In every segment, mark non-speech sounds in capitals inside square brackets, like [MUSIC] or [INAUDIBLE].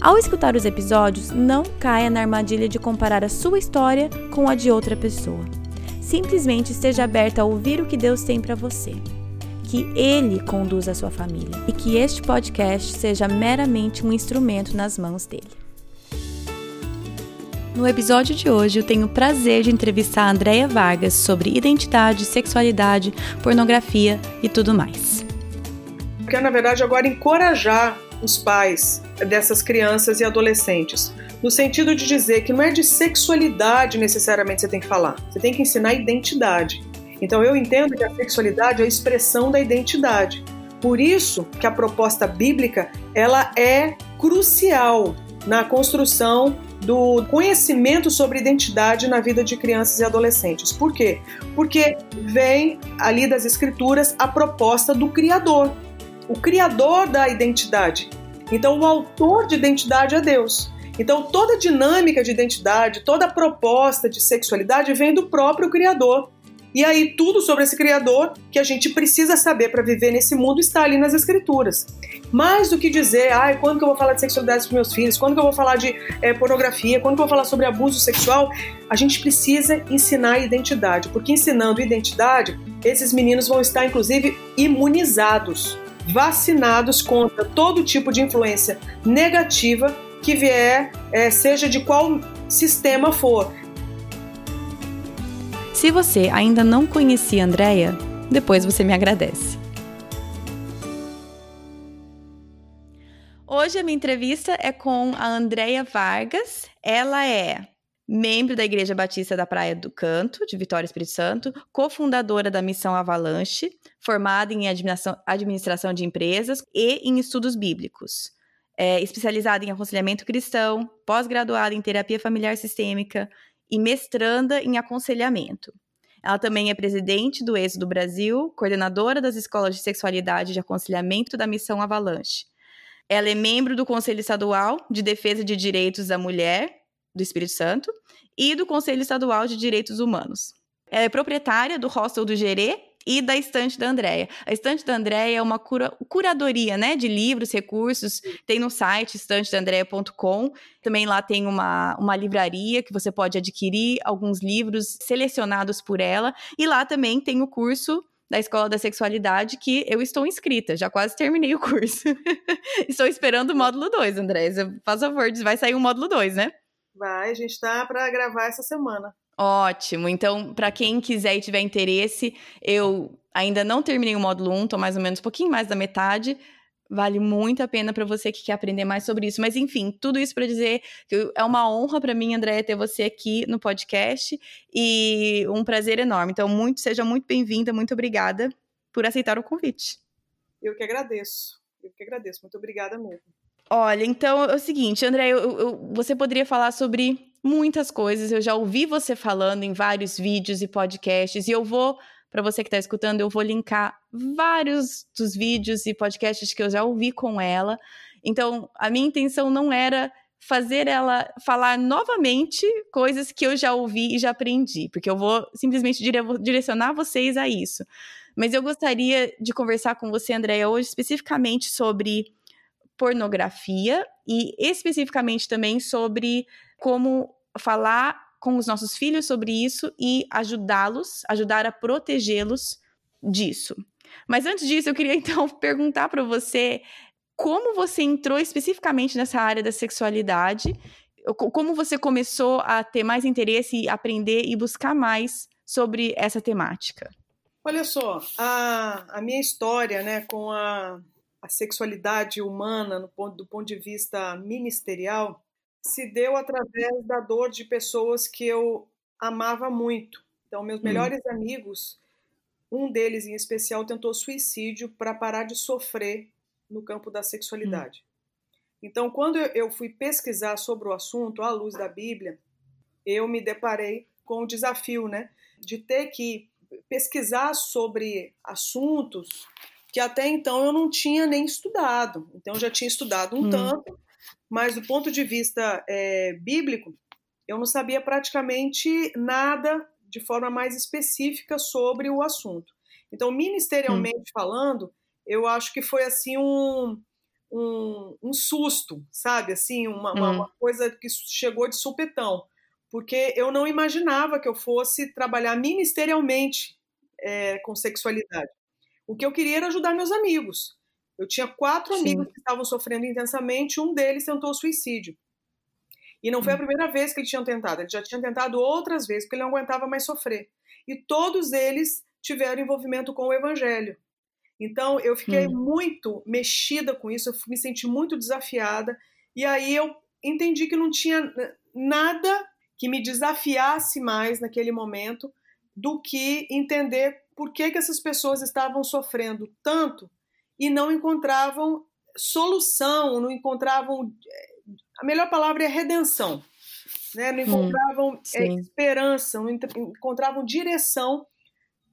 Ao escutar os episódios, não caia na armadilha de comparar a sua história com a de outra pessoa. Simplesmente esteja aberta a ouvir o que Deus tem para você. Que Ele conduza a sua família e que este podcast seja meramente um instrumento nas mãos dele. No episódio de hoje, eu tenho o prazer de entrevistar a Andrea Vargas sobre identidade, sexualidade, pornografia e tudo mais. Quero, na verdade, agora encorajar os pais dessas crianças e adolescentes. No sentido de dizer que não é de sexualidade necessariamente você tem que falar, você tem que ensinar identidade. Então eu entendo que a sexualidade é a expressão da identidade. Por isso que a proposta bíblica ela é crucial na construção do conhecimento sobre identidade na vida de crianças e adolescentes. Por quê? Porque vem ali das escrituras a proposta do Criador, o Criador da identidade. Então, o autor de identidade é Deus. Então, toda a dinâmica de identidade, toda a proposta de sexualidade vem do próprio Criador. E aí, tudo sobre esse Criador que a gente precisa saber para viver nesse mundo está ali nas Escrituras. Mais do que dizer, ah, quando que eu vou falar de sexualidade com meus filhos, quando que eu vou falar de é, pornografia, quando que eu vou falar sobre abuso sexual, a gente precisa ensinar identidade, porque ensinando identidade, esses meninos vão estar, inclusive, imunizados vacinados contra todo tipo de influência negativa que vier, é, seja de qual sistema for. Se você ainda não conhecia a Andrea, depois você me agradece. Hoje a minha entrevista é com a Andrea Vargas. Ela é membro da Igreja Batista da Praia do Canto, de Vitória Espírito Santo, cofundadora da Missão Avalanche, formada em administração, de empresas e em estudos bíblicos. É, especializada em aconselhamento cristão, pós-graduada em terapia familiar sistêmica e mestranda em aconselhamento. Ela também é presidente do Êxodo Brasil, coordenadora das escolas de sexualidade de aconselhamento da Missão Avalanche. Ela é membro do Conselho Estadual de Defesa de Direitos da Mulher do Espírito Santo e do Conselho Estadual de Direitos Humanos. Ela é proprietária do Hostel do Gerê e da Estante da Andréia. A Estante da Andréia é uma cura, curadoria né, de livros, recursos, tem no site estantedaandreia.com. Também lá tem uma, uma livraria que você pode adquirir alguns livros selecionados por ela. E lá também tem o curso da Escola da Sexualidade, que eu estou inscrita, já quase terminei o curso. [LAUGHS] estou esperando o módulo 2, André. Faz favor, vai sair o módulo 2, né? Vai, a gente está para gravar essa semana. Ótimo. Então, para quem quiser e tiver interesse, eu ainda não terminei o módulo 1, estou mais ou menos um pouquinho mais da metade. Vale muito a pena para você que quer aprender mais sobre isso. Mas, enfim, tudo isso para dizer que é uma honra para mim, Andréia, ter você aqui no podcast e um prazer enorme. Então, muito, seja muito bem-vinda, muito obrigada por aceitar o convite. Eu que agradeço. Eu que agradeço. Muito obrigada mesmo. Olha, então é o seguinte, André, eu, eu, você poderia falar sobre muitas coisas. Eu já ouvi você falando em vários vídeos e podcasts, e eu vou, para você que está escutando, eu vou linkar vários dos vídeos e podcasts que eu já ouvi com ela. Então, a minha intenção não era fazer ela falar novamente coisas que eu já ouvi e já aprendi, porque eu vou simplesmente dire direcionar vocês a isso. Mas eu gostaria de conversar com você, Andréia, hoje especificamente sobre pornografia e especificamente também sobre como falar com os nossos filhos sobre isso e ajudá-los, ajudar a protegê-los disso. Mas antes disso, eu queria [LAUGHS] então perguntar para você como você entrou especificamente nessa área da sexualidade, como você começou a ter mais interesse, aprender e buscar mais sobre essa temática. Olha só, a, a minha história né, com a a sexualidade humana no ponto, do ponto de vista ministerial se deu através da dor de pessoas que eu amava muito. Então, meus hum. melhores hum. amigos, um deles em especial tentou suicídio para parar de sofrer no campo da sexualidade. Hum. Então, quando eu fui pesquisar sobre o assunto à luz da Bíblia, eu me deparei com o desafio, né, de ter que pesquisar sobre assuntos que até então eu não tinha nem estudado. Então, eu já tinha estudado um hum. tanto, mas do ponto de vista é, bíblico, eu não sabia praticamente nada de forma mais específica sobre o assunto. Então, ministerialmente hum. falando, eu acho que foi assim um, um, um susto, sabe? Assim, uma, hum. uma, coisa que chegou de supetão, porque eu não imaginava que eu fosse trabalhar ministerialmente é, com sexualidade. O que eu queria era ajudar meus amigos. Eu tinha quatro Sim. amigos que estavam sofrendo intensamente, um deles tentou suicídio. E não foi a hum. primeira vez que ele tinha tentado, ele já tinha tentado outras vezes, porque ele não aguentava mais sofrer. E todos eles tiveram envolvimento com o evangelho. Então eu fiquei hum. muito mexida com isso, eu me senti muito desafiada, e aí eu entendi que não tinha nada que me desafiasse mais naquele momento do que entender por que, que essas pessoas estavam sofrendo tanto e não encontravam solução, não encontravam. A melhor palavra é redenção. Né? Não hum, encontravam hum, é, esperança, não encontravam direção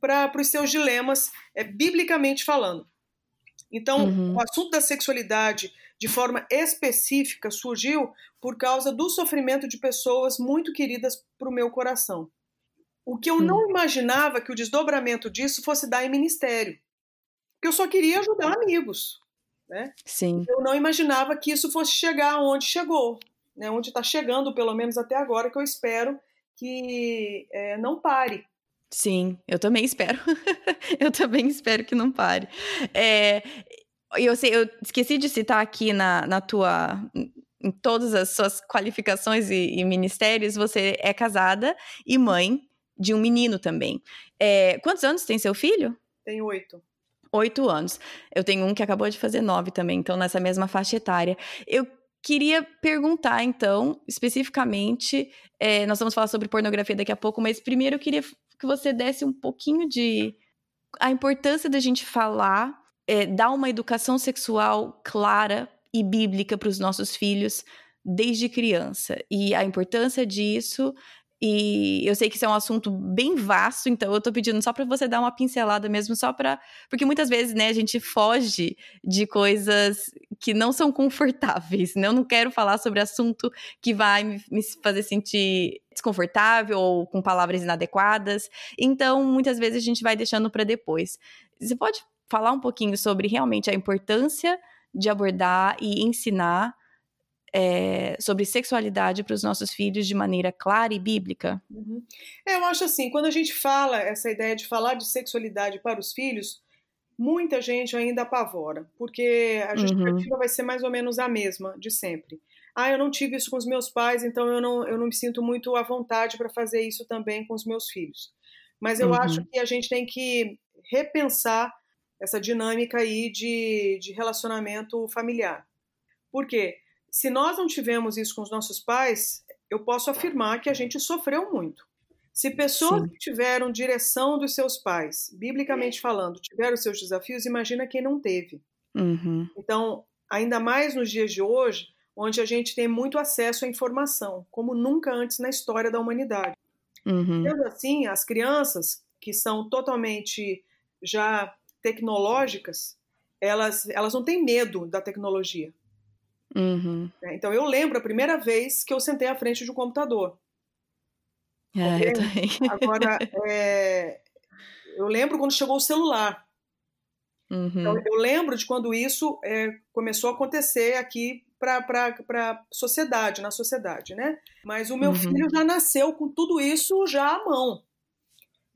para os seus dilemas, é, biblicamente falando. Então, uhum. o assunto da sexualidade, de forma específica, surgiu por causa do sofrimento de pessoas muito queridas para o meu coração. O que eu não imaginava que o desdobramento disso fosse dar em ministério. Porque eu só queria ajudar amigos. Né? Sim. Eu não imaginava que isso fosse chegar onde chegou, né? onde está chegando, pelo menos até agora, que eu espero que é, não pare. Sim, eu também espero. [LAUGHS] eu também espero que não pare. É, eu sei, eu esqueci de citar aqui na, na tua. Em todas as suas qualificações e, e ministérios, você é casada e mãe de um menino também. É, quantos anos tem seu filho? Tem oito. Oito anos. Eu tenho um que acabou de fazer nove também, então nessa mesma faixa etária. Eu queria perguntar, então, especificamente, é, nós vamos falar sobre pornografia daqui a pouco, mas primeiro eu queria que você desse um pouquinho de a importância da gente falar, é, dar uma educação sexual clara e bíblica para os nossos filhos desde criança e a importância disso e eu sei que isso é um assunto bem vasto, então eu tô pedindo só para você dar uma pincelada mesmo, só para porque muitas vezes, né, a gente foge de coisas que não são confortáveis, né? Eu não quero falar sobre assunto que vai me fazer sentir desconfortável ou com palavras inadequadas. Então, muitas vezes a gente vai deixando para depois. Você pode falar um pouquinho sobre realmente a importância de abordar e ensinar é, sobre sexualidade para os nossos filhos de maneira clara e bíblica? Uhum. É, eu acho assim, quando a gente fala essa ideia de falar de sexualidade para os filhos, muita gente ainda apavora, porque a justificativa uhum. vai ser mais ou menos a mesma de sempre. Ah, eu não tive isso com os meus pais, então eu não, eu não me sinto muito à vontade para fazer isso também com os meus filhos. Mas eu uhum. acho que a gente tem que repensar essa dinâmica aí de, de relacionamento familiar. Por quê? Se nós não tivemos isso com os nossos pais, eu posso afirmar que a gente sofreu muito. Se pessoas Sim. que tiveram direção dos seus pais, biblicamente falando, tiveram seus desafios, imagina quem não teve. Uhum. Então, ainda mais nos dias de hoje, onde a gente tem muito acesso à informação, como nunca antes na história da humanidade. Uhum. Sendo assim, as crianças que são totalmente já tecnológicas, elas, elas não têm medo da tecnologia. Uhum. É, então eu lembro a primeira vez que eu sentei à frente de um computador. É, eu também. Agora, [LAUGHS] é, eu lembro quando chegou o celular. Uhum. Então, eu lembro de quando isso é, começou a acontecer aqui para a sociedade, na sociedade, né? Mas o meu uhum. filho já nasceu com tudo isso já à mão.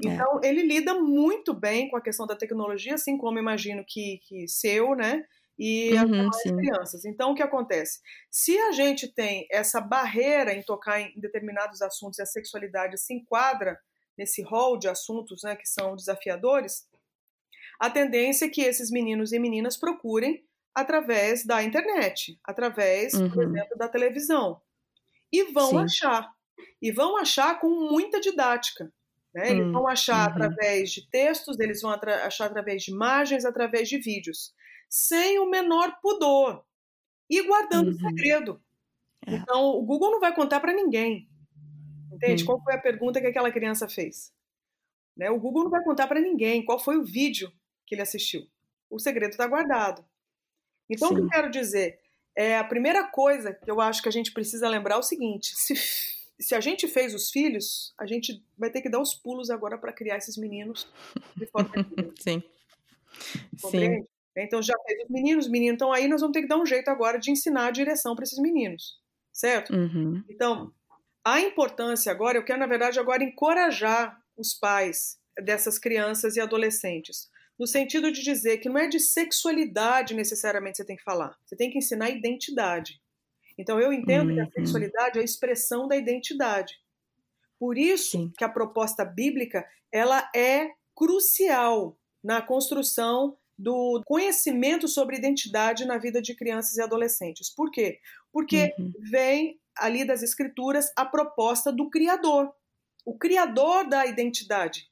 É. Então, é. ele lida muito bem com a questão da tecnologia, assim como imagino que, que seu, né? E uhum, as crianças. Então, o que acontece? Se a gente tem essa barreira em tocar em determinados assuntos e a sexualidade se enquadra nesse rol de assuntos né, que são desafiadores, a tendência é que esses meninos e meninas procurem através da internet, através, uhum. por exemplo, da televisão. E vão Sim. achar. E vão achar com muita didática. Né? Eles hum, vão achar uhum. através de textos, eles vão achar através de imagens, através de vídeos sem o menor pudor. e guardando o uhum. segredo. É. Então, o Google não vai contar para ninguém. Entende? Uhum. Qual foi a pergunta que aquela criança fez? Né? O Google não vai contar para ninguém qual foi o vídeo que ele assistiu. O segredo está guardado. Então, Sim. o que eu quero dizer? É, a primeira coisa que eu acho que a gente precisa lembrar é o seguinte: se, se a gente fez os filhos, a gente vai ter que dar os pulos agora para criar esses meninos de forma [LAUGHS] Sim. Compreende? Sim. Então já fez os meninos, os meninos estão aí, nós vamos ter que dar um jeito agora de ensinar a direção para esses meninos, certo? Uhum. Então, a importância agora, eu quero na verdade agora encorajar os pais dessas crianças e adolescentes, no sentido de dizer que não é de sexualidade necessariamente você tem que falar, você tem que ensinar identidade. Então eu entendo uhum. que a uhum. sexualidade é a expressão da identidade. Por isso Sim. que a proposta bíblica ela é crucial na construção do conhecimento sobre identidade na vida de crianças e adolescentes. Por quê? Porque uhum. vem ali das escrituras a proposta do Criador, o Criador da identidade,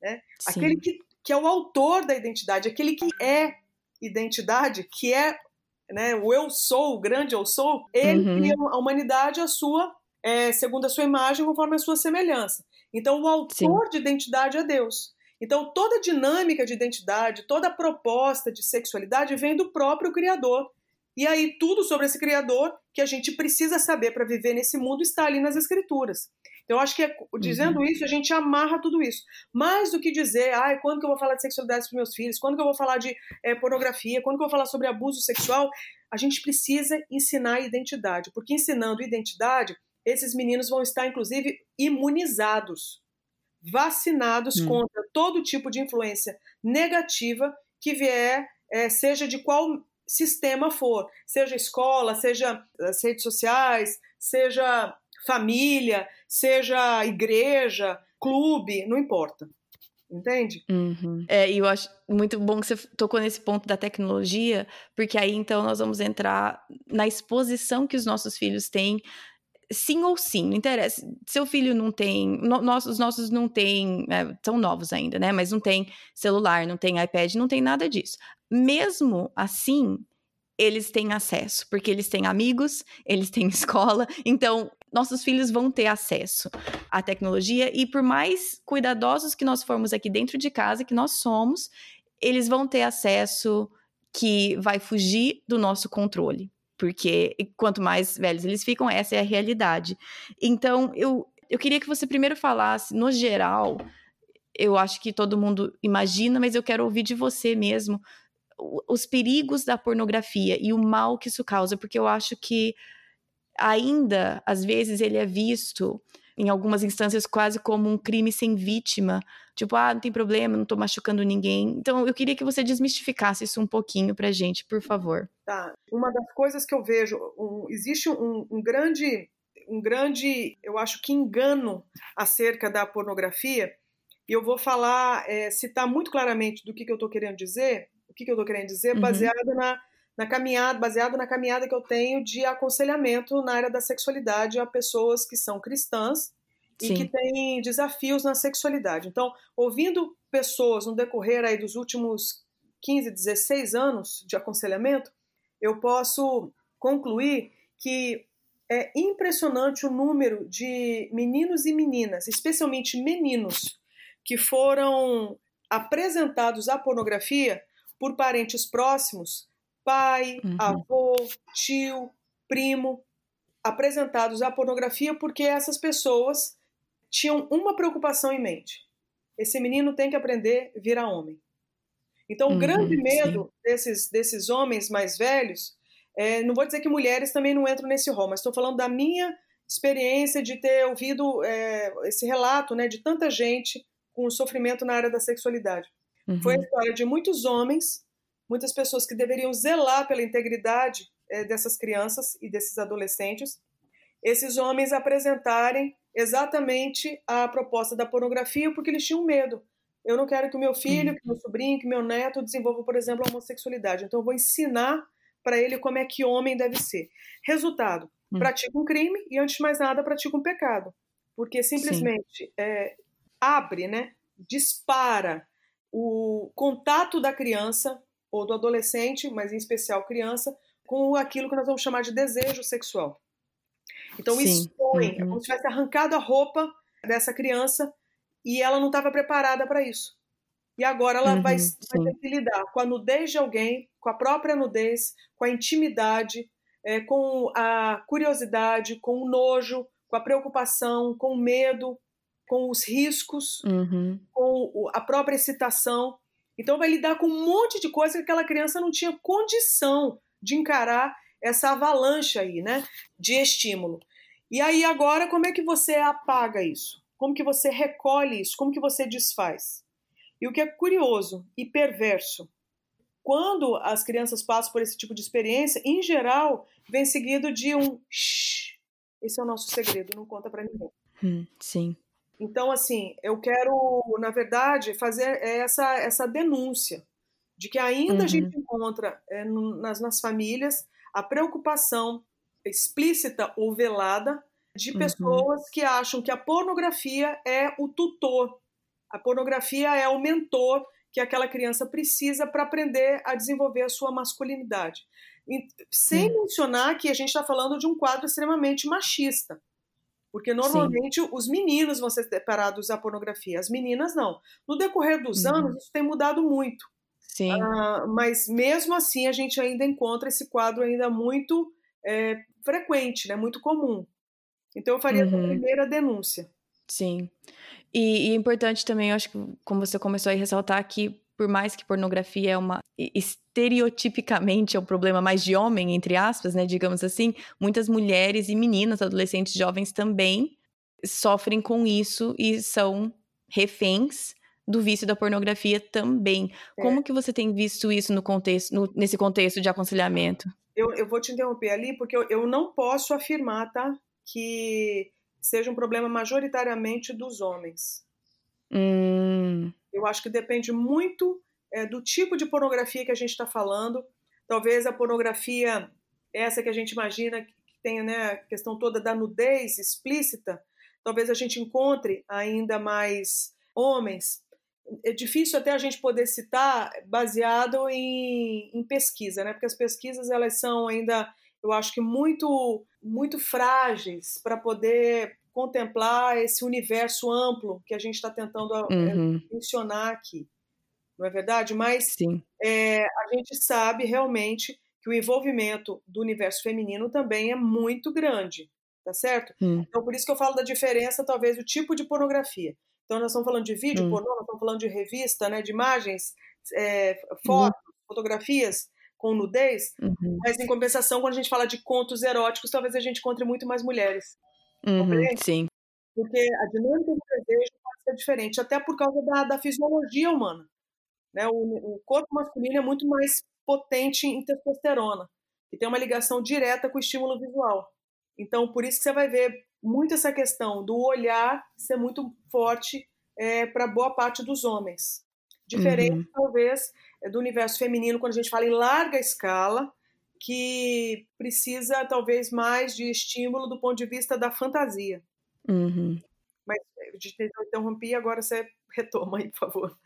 né? aquele que, que é o autor da identidade, aquele que é identidade, que é né, o eu sou, o grande eu sou, ele uhum. cria a humanidade a sua, é, segundo a sua imagem, conforme a sua semelhança. Então, o autor Sim. de identidade é Deus. Então, toda a dinâmica de identidade, toda a proposta de sexualidade vem do próprio Criador. E aí, tudo sobre esse Criador que a gente precisa saber para viver nesse mundo está ali nas Escrituras. Então, eu acho que é, dizendo uhum. isso, a gente amarra tudo isso. Mais do que dizer, ah, quando que eu vou falar de sexualidade para meus filhos, quando que eu vou falar de é, pornografia, quando que eu vou falar sobre abuso sexual, a gente precisa ensinar identidade, porque ensinando identidade, esses meninos vão estar, inclusive, imunizados vacinados hum. contra todo tipo de influência negativa que vier, é, seja de qual sistema for, seja escola, seja as redes sociais, seja família, seja igreja, clube, não importa. Entende? Uhum. É, e eu acho muito bom que você tocou nesse ponto da tecnologia, porque aí então nós vamos entrar na exposição que os nossos filhos têm sim ou sim, não interessa. Seu filho não tem, no, nossos, nossos não tem, é, são novos ainda, né? Mas não tem celular, não tem iPad, não tem nada disso. Mesmo assim, eles têm acesso, porque eles têm amigos, eles têm [LAUGHS] escola, então nossos filhos vão ter acesso à tecnologia e por mais cuidadosos que nós formos aqui dentro de casa, que nós somos, eles vão ter acesso que vai fugir do nosso controle porque quanto mais velhos eles ficam, essa é a realidade. Então, eu, eu queria que você primeiro falasse, no geral, eu acho que todo mundo imagina, mas eu quero ouvir de você mesmo os perigos da pornografia e o mal que isso causa, porque eu acho que ainda, às vezes, ele é visto em algumas instâncias quase como um crime sem vítima. Tipo, ah, não tem problema, não tô machucando ninguém. Então, eu queria que você desmistificasse isso um pouquinho pra gente, por favor. Tá. Uma das coisas que eu vejo, um, existe um, um grande, um grande, eu acho que engano acerca da pornografia, e eu vou falar, é, citar muito claramente do que, que eu estou querendo dizer, o que, que eu estou querendo dizer, uhum. baseado na, na caminhada, baseado na caminhada que eu tenho de aconselhamento na área da sexualidade a pessoas que são cristãs Sim. e que têm desafios na sexualidade. Então, ouvindo pessoas no decorrer aí dos últimos 15, 16 anos de aconselhamento, eu posso concluir que é impressionante o número de meninos e meninas, especialmente meninos, que foram apresentados à pornografia por parentes próximos pai, uhum. avô, tio, primo, apresentados à pornografia porque essas pessoas tinham uma preocupação em mente. Esse menino tem que aprender a virar homem. Então, o uhum, grande medo desses, desses homens mais velhos, é, não vou dizer que mulheres também não entram nesse rol, mas estou falando da minha experiência de ter ouvido é, esse relato né, de tanta gente com sofrimento na área da sexualidade. Uhum. Foi a história de muitos homens muitas pessoas que deveriam zelar pela integridade é, dessas crianças e desses adolescentes, esses homens apresentarem exatamente a proposta da pornografia porque eles tinham medo. Eu não quero que o meu filho, que meu sobrinho, que meu neto desenvolva, por exemplo, a homossexualidade. Então eu vou ensinar para ele como é que homem deve ser. Resultado: hum. pratica um crime e antes de mais nada pratica um pecado, porque simplesmente é, abre, né, dispara o contato da criança ou do adolescente, mas em especial criança, com aquilo que nós vamos chamar de desejo sexual. Então Sim. expõe, uhum. é como se tivesse arrancado a roupa dessa criança e ela não estava preparada para isso. E agora ela uhum, vai, vai, ter que lidar com a nudez de alguém, com a própria nudez, com a intimidade, é, com a curiosidade, com o nojo, com a preocupação, com o medo, com os riscos, uhum. com a própria excitação. Então vai lidar com um monte de coisa que aquela criança não tinha condição de encarar essa avalanche aí, né, de estímulo. E aí agora como é que você apaga isso? Como que você recolhe isso? Como que você desfaz? E o que é curioso e perverso, quando as crianças passam por esse tipo de experiência, em geral, vem seguido de um shh, esse é o nosso segredo, não conta para ninguém. Hum, sim. Então, assim, eu quero, na verdade, fazer essa, essa denúncia de que ainda uhum. a gente encontra é, nas, nas famílias a preocupação explícita ou velada de uhum. pessoas uhum. que acham que a pornografia é o tutor, a pornografia é o mentor que aquela criança precisa para aprender a desenvolver a sua masculinidade. E, sem uhum. mencionar que a gente está falando de um quadro extremamente machista. Porque normalmente Sim. os meninos vão ser separados da pornografia, as meninas não. No decorrer dos uhum. anos, isso tem mudado muito. Sim. Uh, mas mesmo assim, a gente ainda encontra esse quadro ainda muito é, frequente, né? muito comum. Então, eu faria uhum. a primeira denúncia. Sim. E, e é importante também, eu acho que, como você começou a ressaltar, que por mais que pornografia é uma estereotipicamente é um problema mais de homem, entre aspas, né, digamos assim, muitas mulheres e meninas, adolescentes, jovens também sofrem com isso e são reféns do vício da pornografia também. É. Como que você tem visto isso no contexto, no, nesse contexto de aconselhamento? Eu, eu vou te interromper ali, porque eu, eu não posso afirmar, tá? Que seja um problema majoritariamente dos homens. Hum. Eu acho que depende muito é, do tipo de pornografia que a gente está falando. Talvez a pornografia, essa que a gente imagina que tem né, a questão toda da nudez explícita, talvez a gente encontre ainda mais homens. É difícil até a gente poder citar baseado em, em pesquisa, né? Porque as pesquisas elas são ainda, eu acho que muito muito frágeis para poder contemplar esse universo amplo que a gente está tentando é, uhum. mencionar aqui. Não é verdade? Mas é, a gente sabe realmente que o envolvimento do universo feminino também é muito grande, tá certo? Uhum. Então, por isso que eu falo da diferença, talvez, do tipo de pornografia. Então, nós estamos falando de vídeo uhum. pornô, nós estamos falando de revista, né, de imagens, é, fotos, fotografias com nudez, uhum. mas em compensação, quando a gente fala de contos eróticos, talvez a gente encontre muito mais mulheres. Uhum, sim. Porque a dinâmica do desejo pode ser diferente, até por causa da, da fisiologia humana. Né? O, o, corpo masculino é muito mais potente em testosterona, que tem uma ligação direta com o estímulo visual. Então, por isso que você vai ver muito essa questão do olhar ser muito forte é, para boa parte dos homens. Diferente, uhum. talvez, é, do universo feminino, quando a gente fala em larga escala, que precisa talvez mais de estímulo do ponto de vista da fantasia. Uhum. Mas eu interrompi, agora você retoma aí, por favor.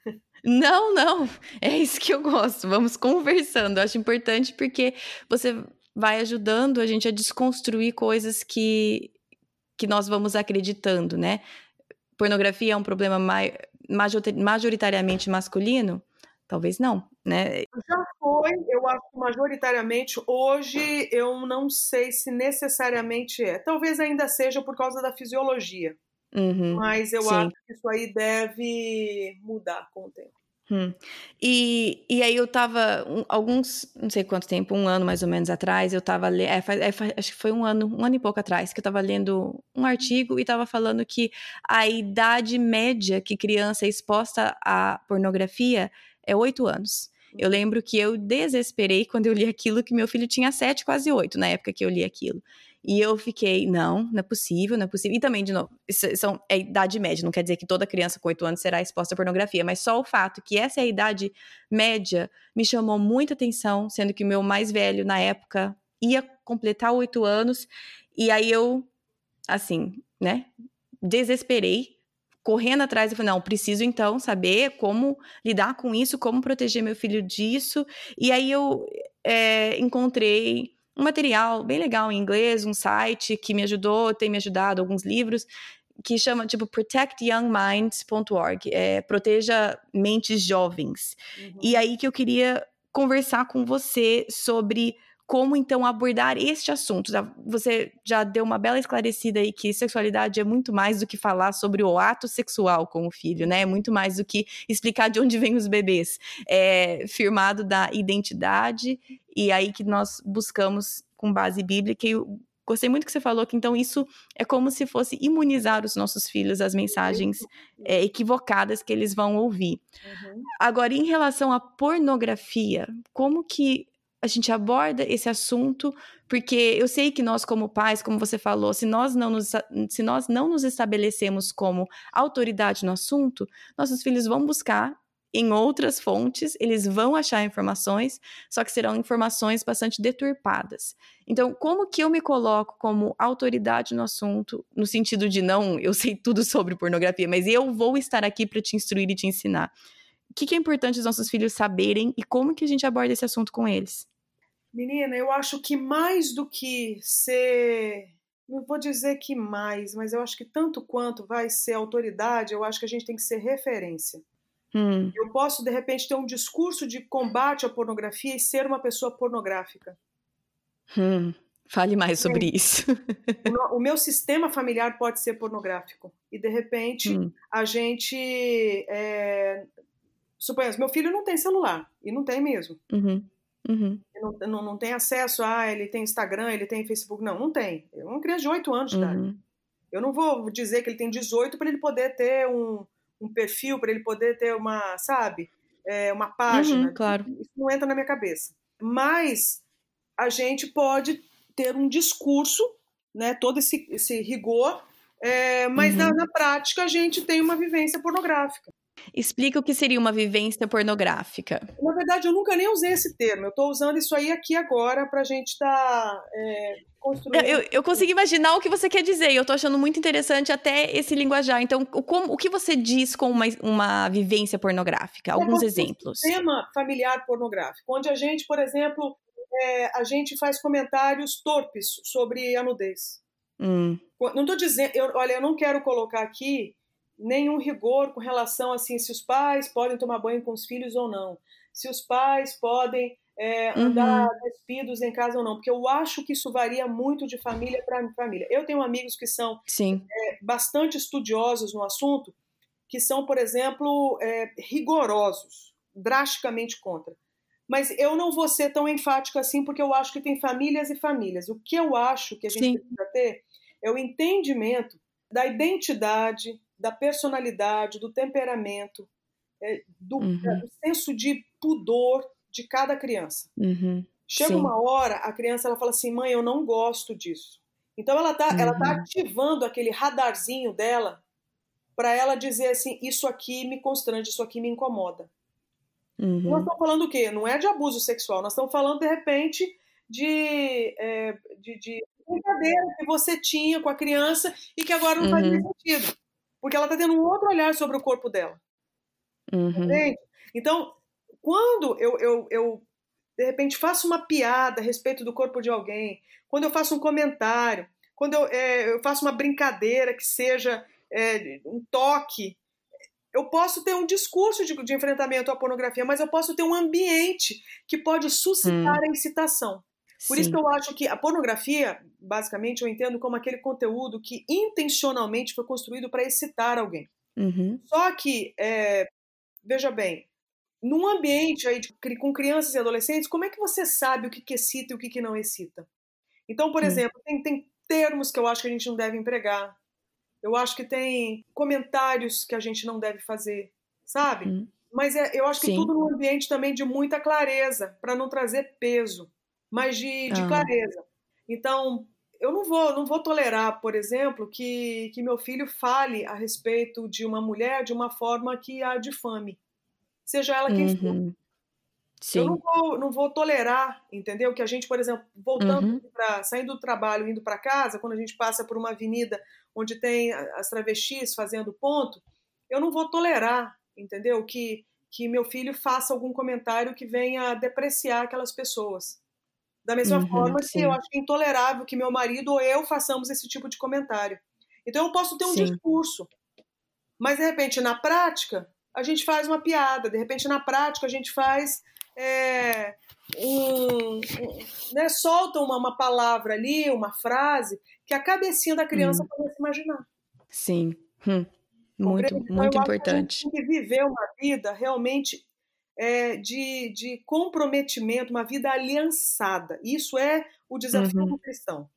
Não, não, é isso que eu gosto. Vamos conversando. Eu acho importante porque você vai ajudando a gente a desconstruir coisas que, que nós vamos acreditando, né? Pornografia é um problema majoritariamente masculino? Talvez não, né? Já foi, eu acho que majoritariamente. Hoje eu não sei se necessariamente é. Talvez ainda seja por causa da fisiologia. Uhum, mas eu sim. acho que isso aí deve mudar com o tempo. Hum. E, e aí eu tava, um, alguns, não sei quanto tempo, um ano mais ou menos atrás, eu tava lendo, é, é, acho que foi um ano, um ano e pouco atrás, que eu tava lendo um artigo e tava falando que a idade média que criança é exposta à pornografia é oito anos. Eu lembro que eu desesperei quando eu li aquilo, que meu filho tinha sete, quase oito, na época que eu li aquilo. E eu fiquei, não, não é possível, não é possível. E também, de novo, são, é idade média, não quer dizer que toda criança com oito anos será exposta à pornografia, mas só o fato que essa é a idade média me chamou muita atenção, sendo que o meu mais velho, na época, ia completar oito anos, e aí eu, assim, né, desesperei correndo atrás e falei, não, preciso então saber como lidar com isso, como proteger meu filho disso. E aí eu é, encontrei um material bem legal em inglês, um site que me ajudou, tem me ajudado, alguns livros, que chama tipo protectyoungminds.org, é proteja mentes jovens. Uhum. E aí que eu queria conversar com você sobre como então abordar este assunto. Você já deu uma bela esclarecida aí que sexualidade é muito mais do que falar sobre o ato sexual com o filho, né? É muito mais do que explicar de onde vêm os bebês. É firmado da identidade e aí que nós buscamos com base bíblica. E eu gostei muito que você falou que então isso é como se fosse imunizar os nossos filhos às mensagens é, equivocadas que eles vão ouvir. Uhum. Agora, em relação à pornografia, como que a gente aborda esse assunto, porque eu sei que nós, como pais, como você falou, se nós não nos, se nós não nos estabelecemos como autoridade no assunto, nossos filhos vão buscar em outras fontes, eles vão achar informações, só que serão informações bastante deturpadas. Então, como que eu me coloco como autoridade no assunto, no sentido de não, eu sei tudo sobre pornografia, mas eu vou estar aqui para te instruir e te ensinar. O que, que é importante os nossos filhos saberem e como que a gente aborda esse assunto com eles? Menina, eu acho que mais do que ser. Não vou dizer que mais, mas eu acho que tanto quanto vai ser autoridade, eu acho que a gente tem que ser referência. Hum. Eu posso, de repente, ter um discurso de combate à pornografia e ser uma pessoa pornográfica. Hum. Fale mais sobre isso. o, meu sistema familiar pode ser pornográfico. E, de repente, hum. a gente. É... Suponhamos, meu filho não tem celular. E não tem mesmo. Uhum. Uhum. Não, não, não, tem acesso a, ele tem Instagram, ele tem Facebook. Não, não tem. É uma criança de 8 anos de idade. Uhum. Eu não vou dizer que ele tem 18 para ele poder ter um, um perfil, para ele poder ter uma, sabe, é, uma página. Uhum, claro. Isso não entra na minha cabeça. Mas a gente pode ter um discurso, né, todo esse, esse rigor, é, mas na, uhum. na prática a gente tem uma vivência pornográfica. Explica o que seria uma vivência pornográfica. Na verdade, eu nunca nem usei esse termo. Eu estou usando isso aí aqui agora para a gente estar tá, é, construindo. Eu, eu consigo imaginar o que você quer dizer eu estou achando muito interessante até esse linguajar. Então, o, como, o que você diz com uma, uma vivência pornográfica? Alguns é exemplos. Um tema familiar pornográfico, onde a gente, por exemplo, é, a gente faz comentários torpes sobre a nudez. Hum. Não estou dizendo, eu, olha, eu não quero colocar aqui nenhum rigor com relação assim se os pais podem tomar banho com os filhos ou não, se os pais podem é, andar uhum. despidos em casa ou não, porque eu acho que isso varia muito de família para família. Eu tenho amigos que são é, bastante estudiosos no assunto, que são, por exemplo, é, rigorosos, drasticamente contra. Mas eu não vou ser tão enfática assim, porque eu acho que tem famílias e famílias. O que eu acho que a gente Sim. precisa ter é o entendimento da identidade, da personalidade, do temperamento, é, do, uhum. é, do, senso de pudor de cada criança. Uhum. Chega Sim. uma hora, a criança ela fala assim: mãe, eu não gosto disso. Então ela está uhum. ela tá uhum. ativando aquele radarzinho dela para ela dizer assim: isso aqui me constrange, isso aqui me incomoda. Uhum. Nós estamos falando o quê? Não é de abuso sexual, nós estamos falando de repente de, é, de, de brincadeira que você tinha com a criança e que agora não faz mais uhum. sentido porque ela está tendo um outro olhar sobre o corpo dela. Uhum. Entende? Então, quando eu, eu, eu, de repente, faço uma piada a respeito do corpo de alguém, quando eu faço um comentário, quando eu, é, eu faço uma brincadeira que seja é, um toque, eu posso ter um discurso de, de, enfrentamento à pornografia, mas eu posso ter um ambiente que pode suscitar hum. a excitação. Por Sim. isso que eu acho que a pornografia, basicamente, eu entendo como aquele conteúdo que intencionalmente foi construído para excitar alguém. Uhum. Só que, é, veja bem, num ambiente aí de, com crianças e adolescentes, como é que você sabe o que, que excita e o que, que não excita? Então, por uhum. exemplo, tem, tem termos que eu acho que a gente não deve empregar. Eu acho que tem comentários que a gente não deve fazer, sabe? Uhum. Mas é, eu acho que Sim. tudo num ambiente também de muita clareza, para não trazer peso mas de, de ah. clareza. Então, eu não vou, não vou tolerar, por exemplo, que, que meu filho fale a respeito de uma mulher de uma forma que a difame, seja ela quem uhum. for. Sim. Eu não vou, não vou tolerar, entendeu? Que a gente, por exemplo, voltando uhum. para saindo do trabalho, indo para casa, quando a gente passa por uma avenida onde tem as travestis fazendo ponto, eu não vou tolerar, entendeu? Que que meu filho faça algum comentário que venha depreciar aquelas pessoas. Da mesma uhum, forma que sim. eu acho que intolerável que meu marido ou eu façamos esse tipo de comentário. Então eu posso ter um sim. discurso, mas de repente na prática a gente faz uma piada, de repente na prática a gente faz é, um, um, né, solta uma, uma, palavra ali, uma frase que a cabecinha da criança hum. começa a imaginar. Sim, hum. muito, então, muito importante. tem que viver uma vida realmente é, de, de comprometimento, uma vida aliançada. Isso é o desafio uhum. do cristão.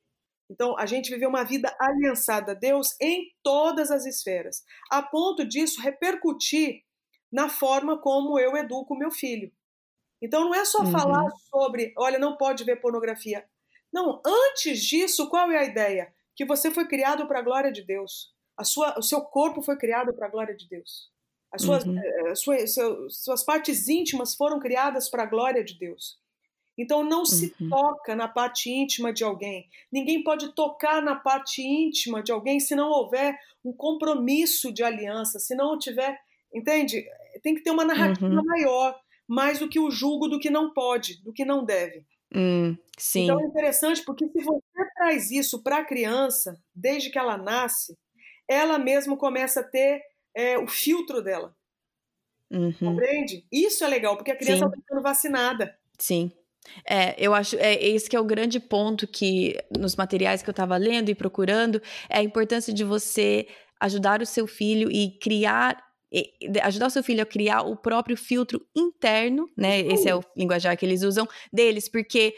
Então, a gente viver uma vida aliançada a Deus em todas as esferas, a ponto disso repercutir na forma como eu educo meu filho. Então, não é só uhum. falar sobre, olha, não pode ver pornografia. Não, antes disso, qual é a ideia? Que você foi criado para a glória de Deus. A sua, o seu corpo foi criado para a glória de Deus. As suas, uhum. Eh, suas, suas partes íntimas foram criadas para a glória de Deus. Então não se uhum. toca na parte íntima de alguém. Ninguém pode tocar na parte íntima de alguém se não houver um compromisso de aliança, se não tiver, entende? Tem que ter uma narrativa uhum. maior, mais do que o julgo do que não pode, do que não deve. Hum, sim. Então é interessante porque se você traz isso para a criança, desde que ela nasce, ela mesmo começa a ter é, o filtro dela. Uhum. Compreende? Isso é legal, porque a criança está sendo vacinada. Sim. É, eu acho, é esse que é o grande ponto que nos materiais que eu estava lendo e procurando, é a importância de você ajudar o seu filho e criar ajudar o seu filho a criar o próprio filtro interno, né? Esse é o linguajar que eles usam deles, porque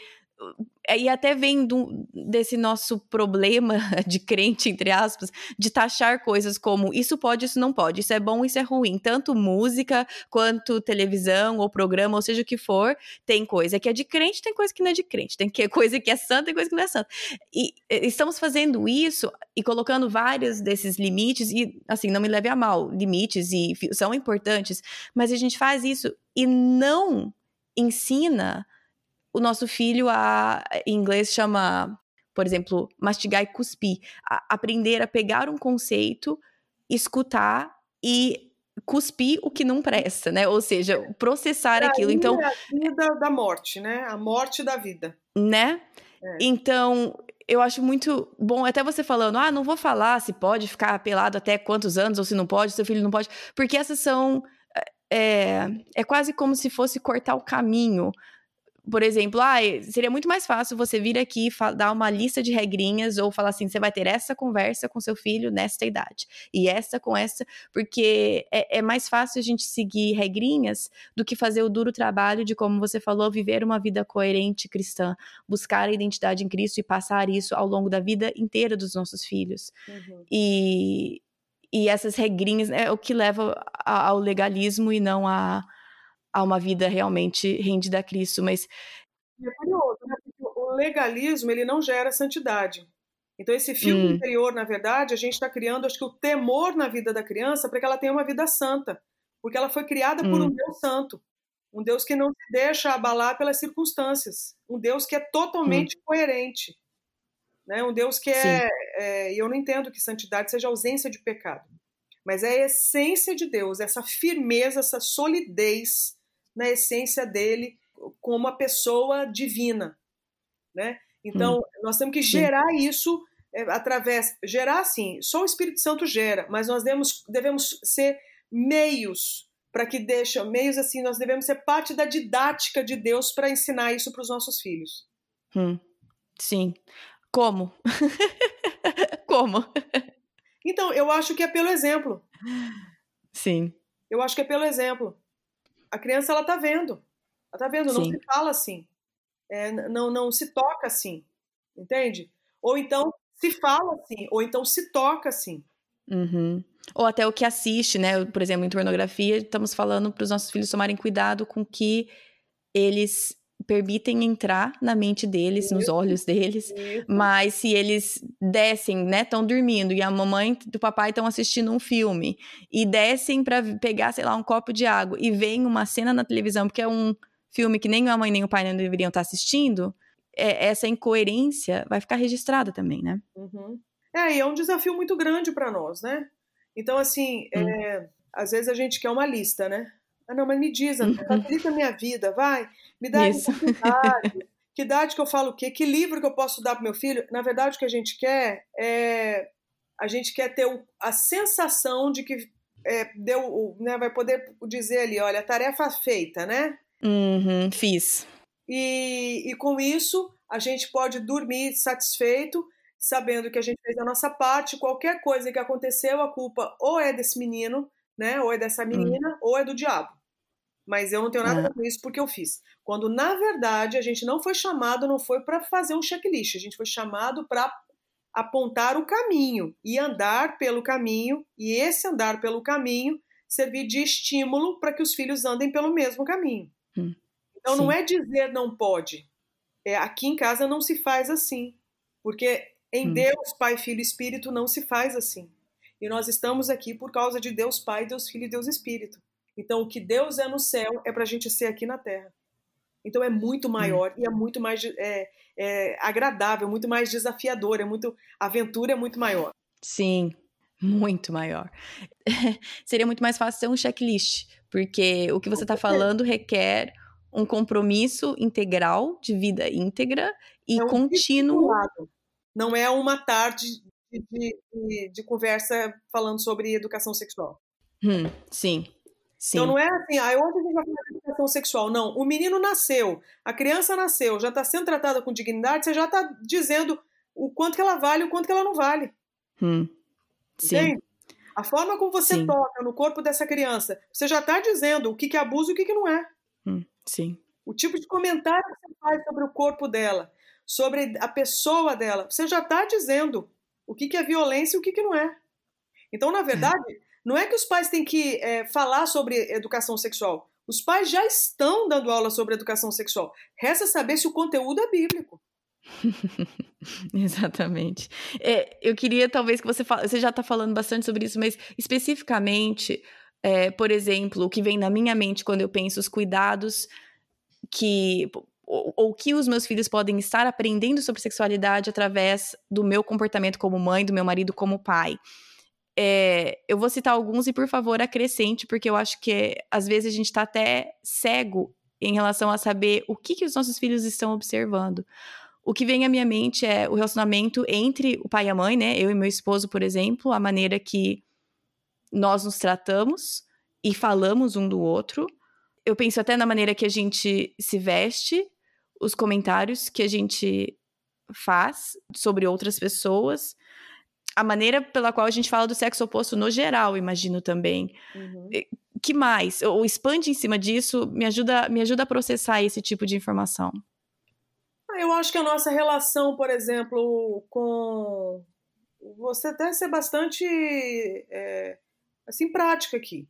e até vem do, desse nosso problema [LAUGHS] de crente, entre aspas, de taxar coisas como isso pode, isso não pode, isso é bom, isso é ruim. Tanto música quanto televisão ou programa, ou seja o que for, tem coisa que é de crente, tem coisa que não é de crente, tem [LAUGHS] coisa que é santa, tem coisa que não é santa. E estamos fazendo isso e colocando vários desses limites, e assim, não me leve a mal, limites e são importantes, mas a gente faz isso e não ensina o nosso filho a, em inglês chama, por exemplo, mastigar e cuspir, a aprender a pegar um conceito, escutar e cuspir o que não presta, né? Ou seja, processar aquilo. Então, é a vida da morte, né? A morte da vida. Né? É. Então, eu acho muito bom, até você falando, ah, não vou falar se pode ficar pelado até quantos anos ou se não pode, seu filho não pode, porque essas são. É, é quase como se fosse cortar o caminho por exemplo, ah, seria muito mais fácil você vir aqui e dar uma lista de regrinhas ou falar assim: você vai ter essa conversa com seu filho nesta idade e essa com essa, porque é, é, mais fácil a gente seguir regrinhas do que fazer o duro trabalho de, como você falou, viver uma vida coerente cristã, buscar a identidade em Cristo e passar isso ao longo da vida inteira dos nossos filhos. Uhum. E, e essas regrinhas é o que leva ao legalismo e não a a uma vida realmente rendida a Cristo, mas é curioso, né? Porque o legalismo ele não gera santidade. Então esse filme hum. interior, na verdade, a gente está criando, acho que o temor na vida da criança para que ela tenha uma vida santa, porque ela foi criada hum. por um hum. Deus santo, um Deus que não se deixa abalar pelas circunstâncias, um Deus que é totalmente hum. coerente, né? Um Deus que é, é, eu não entendo que santidade seja ausência de pecado, mas é a essência de Deus, essa firmeza, essa solidez na essência dele como uma pessoa divina, né? Então, hum. nós temos que gerar Sim. isso é, através gerar sim, só o Espírito Santo gera, mas nós devemos, devemos ser meios para que deixa meios assim, nós devemos ser parte da didática de Deus para ensinar isso para os nossos filhos. Hum. Sim. Como? [LAUGHS] Como? Então, eu acho que é pelo exemplo. Sim. Eu acho que é pelo exemplo a criança ela tá vendo. Ela tá vendo, não Sim. se fala assim. É, não, não se toca assim. Entende? Ou então se fala assim, ou então se toca assim. Uhum. Ou até o que assiste, né? Por exemplo, em pornografia, estamos falando para os nossos filhos tomarem cuidado com que eles permitem entrar na mente deles, nos olhos deles, mas se eles descem, né, estão dormindo e a mamãe e o papai estão assistindo um filme e descem para pegar, sei lá, um copo de água e vem uma cena na televisão, porque é um filme que nem a mãe nem o pai não deveriam estar assistindo, é, essa incoerência vai ficar registrada também, né? Uhum. É, e é um desafio muito grande para nós, né? Então, assim, hum. é, às vezes a gente quer uma lista, né? Ah, não, mas me diz, uhum. facilita a minha vida, vai, me dá Isso. Que idade que eu falo o quê? Que livro que eu posso dar para meu filho? Na verdade, o que a gente quer é. A gente quer ter a sensação de que é, deu, né, vai poder dizer ali, olha, tarefa feita, né? Uhum, fiz. E, e com isso, a gente pode dormir satisfeito, sabendo que a gente fez a nossa parte. Qualquer coisa que aconteceu, a culpa ou é desse menino, né? Ou é dessa menina, uhum. ou é do diabo. Mas eu não tenho nada a ver com isso porque eu fiz. Quando, na verdade, a gente não foi chamado, não foi para fazer um checklist, a gente foi chamado para apontar o caminho e andar pelo caminho, e esse andar pelo caminho servir de estímulo para que os filhos andem pelo mesmo caminho. Hum, então sim. não é dizer não pode. É, aqui em casa não se faz assim. Porque em hum. Deus, Pai, Filho e Espírito não se faz assim. E nós estamos aqui por causa de Deus Pai, Deus Filho e Deus Espírito. Então o que Deus é no céu é para a gente ser aqui na terra. Então é muito hum. maior e é muito mais é, é, agradável, muito mais desafiador, é muito a aventura é muito maior. Sim, muito maior. [LAUGHS] Seria muito mais fácil ser um checklist, porque o que você está falando requer um compromisso integral, de vida íntegra e é um contínuo. Não é uma tarde de, de, de, conversa falando sobre educação sexual. Hum, sim. Sim. Então não é assim, ah, hoje a gente vai falar de educação sexual. Não, o menino nasceu, a criança nasceu, já está sendo tratada com dignidade, você já está dizendo o quanto que ela vale e o quanto que ela não vale. Hum. Sim. Entende? A forma como você sim. toca no corpo dessa criança, você já está dizendo o que, que é abuso e o que, que não é. Hum. Sim. O tipo de comentário que você faz sobre o corpo dela, sobre a pessoa dela, você já está dizendo o que, que é violência e o que, que não é. Então, na verdade, é não é que os pais têm que é, falar sobre educação sexual. Os pais já estão dando aula sobre educação sexual. Resta saber se o conteúdo é bíblico. [LAUGHS] Exatamente. É, eu queria talvez que você fale, você já está falando bastante sobre isso, mas especificamente, é, por exemplo, o que vem na minha mente quando eu penso os cuidados que ou, ou que os meus filhos podem estar aprendendo sobre sexualidade através do meu comportamento como mãe, do meu marido como pai. É, eu vou citar alguns e, por favor, acrescente, porque eu acho que às vezes a gente está até cego em relação a saber o que, que os nossos filhos estão observando. O que vem à minha mente é o relacionamento entre o pai e a mãe, né? Eu e meu esposo, por exemplo, a maneira que nós nos tratamos e falamos um do outro. Eu penso até na maneira que a gente se veste, os comentários que a gente faz sobre outras pessoas a maneira pela qual a gente fala do sexo oposto no geral, imagino também. Uhum. Que mais? Ou expande em cima disso, me ajuda, me ajuda a processar esse tipo de informação. Ah, eu acho que a nossa relação, por exemplo, com você até ser bastante é, assim prática aqui.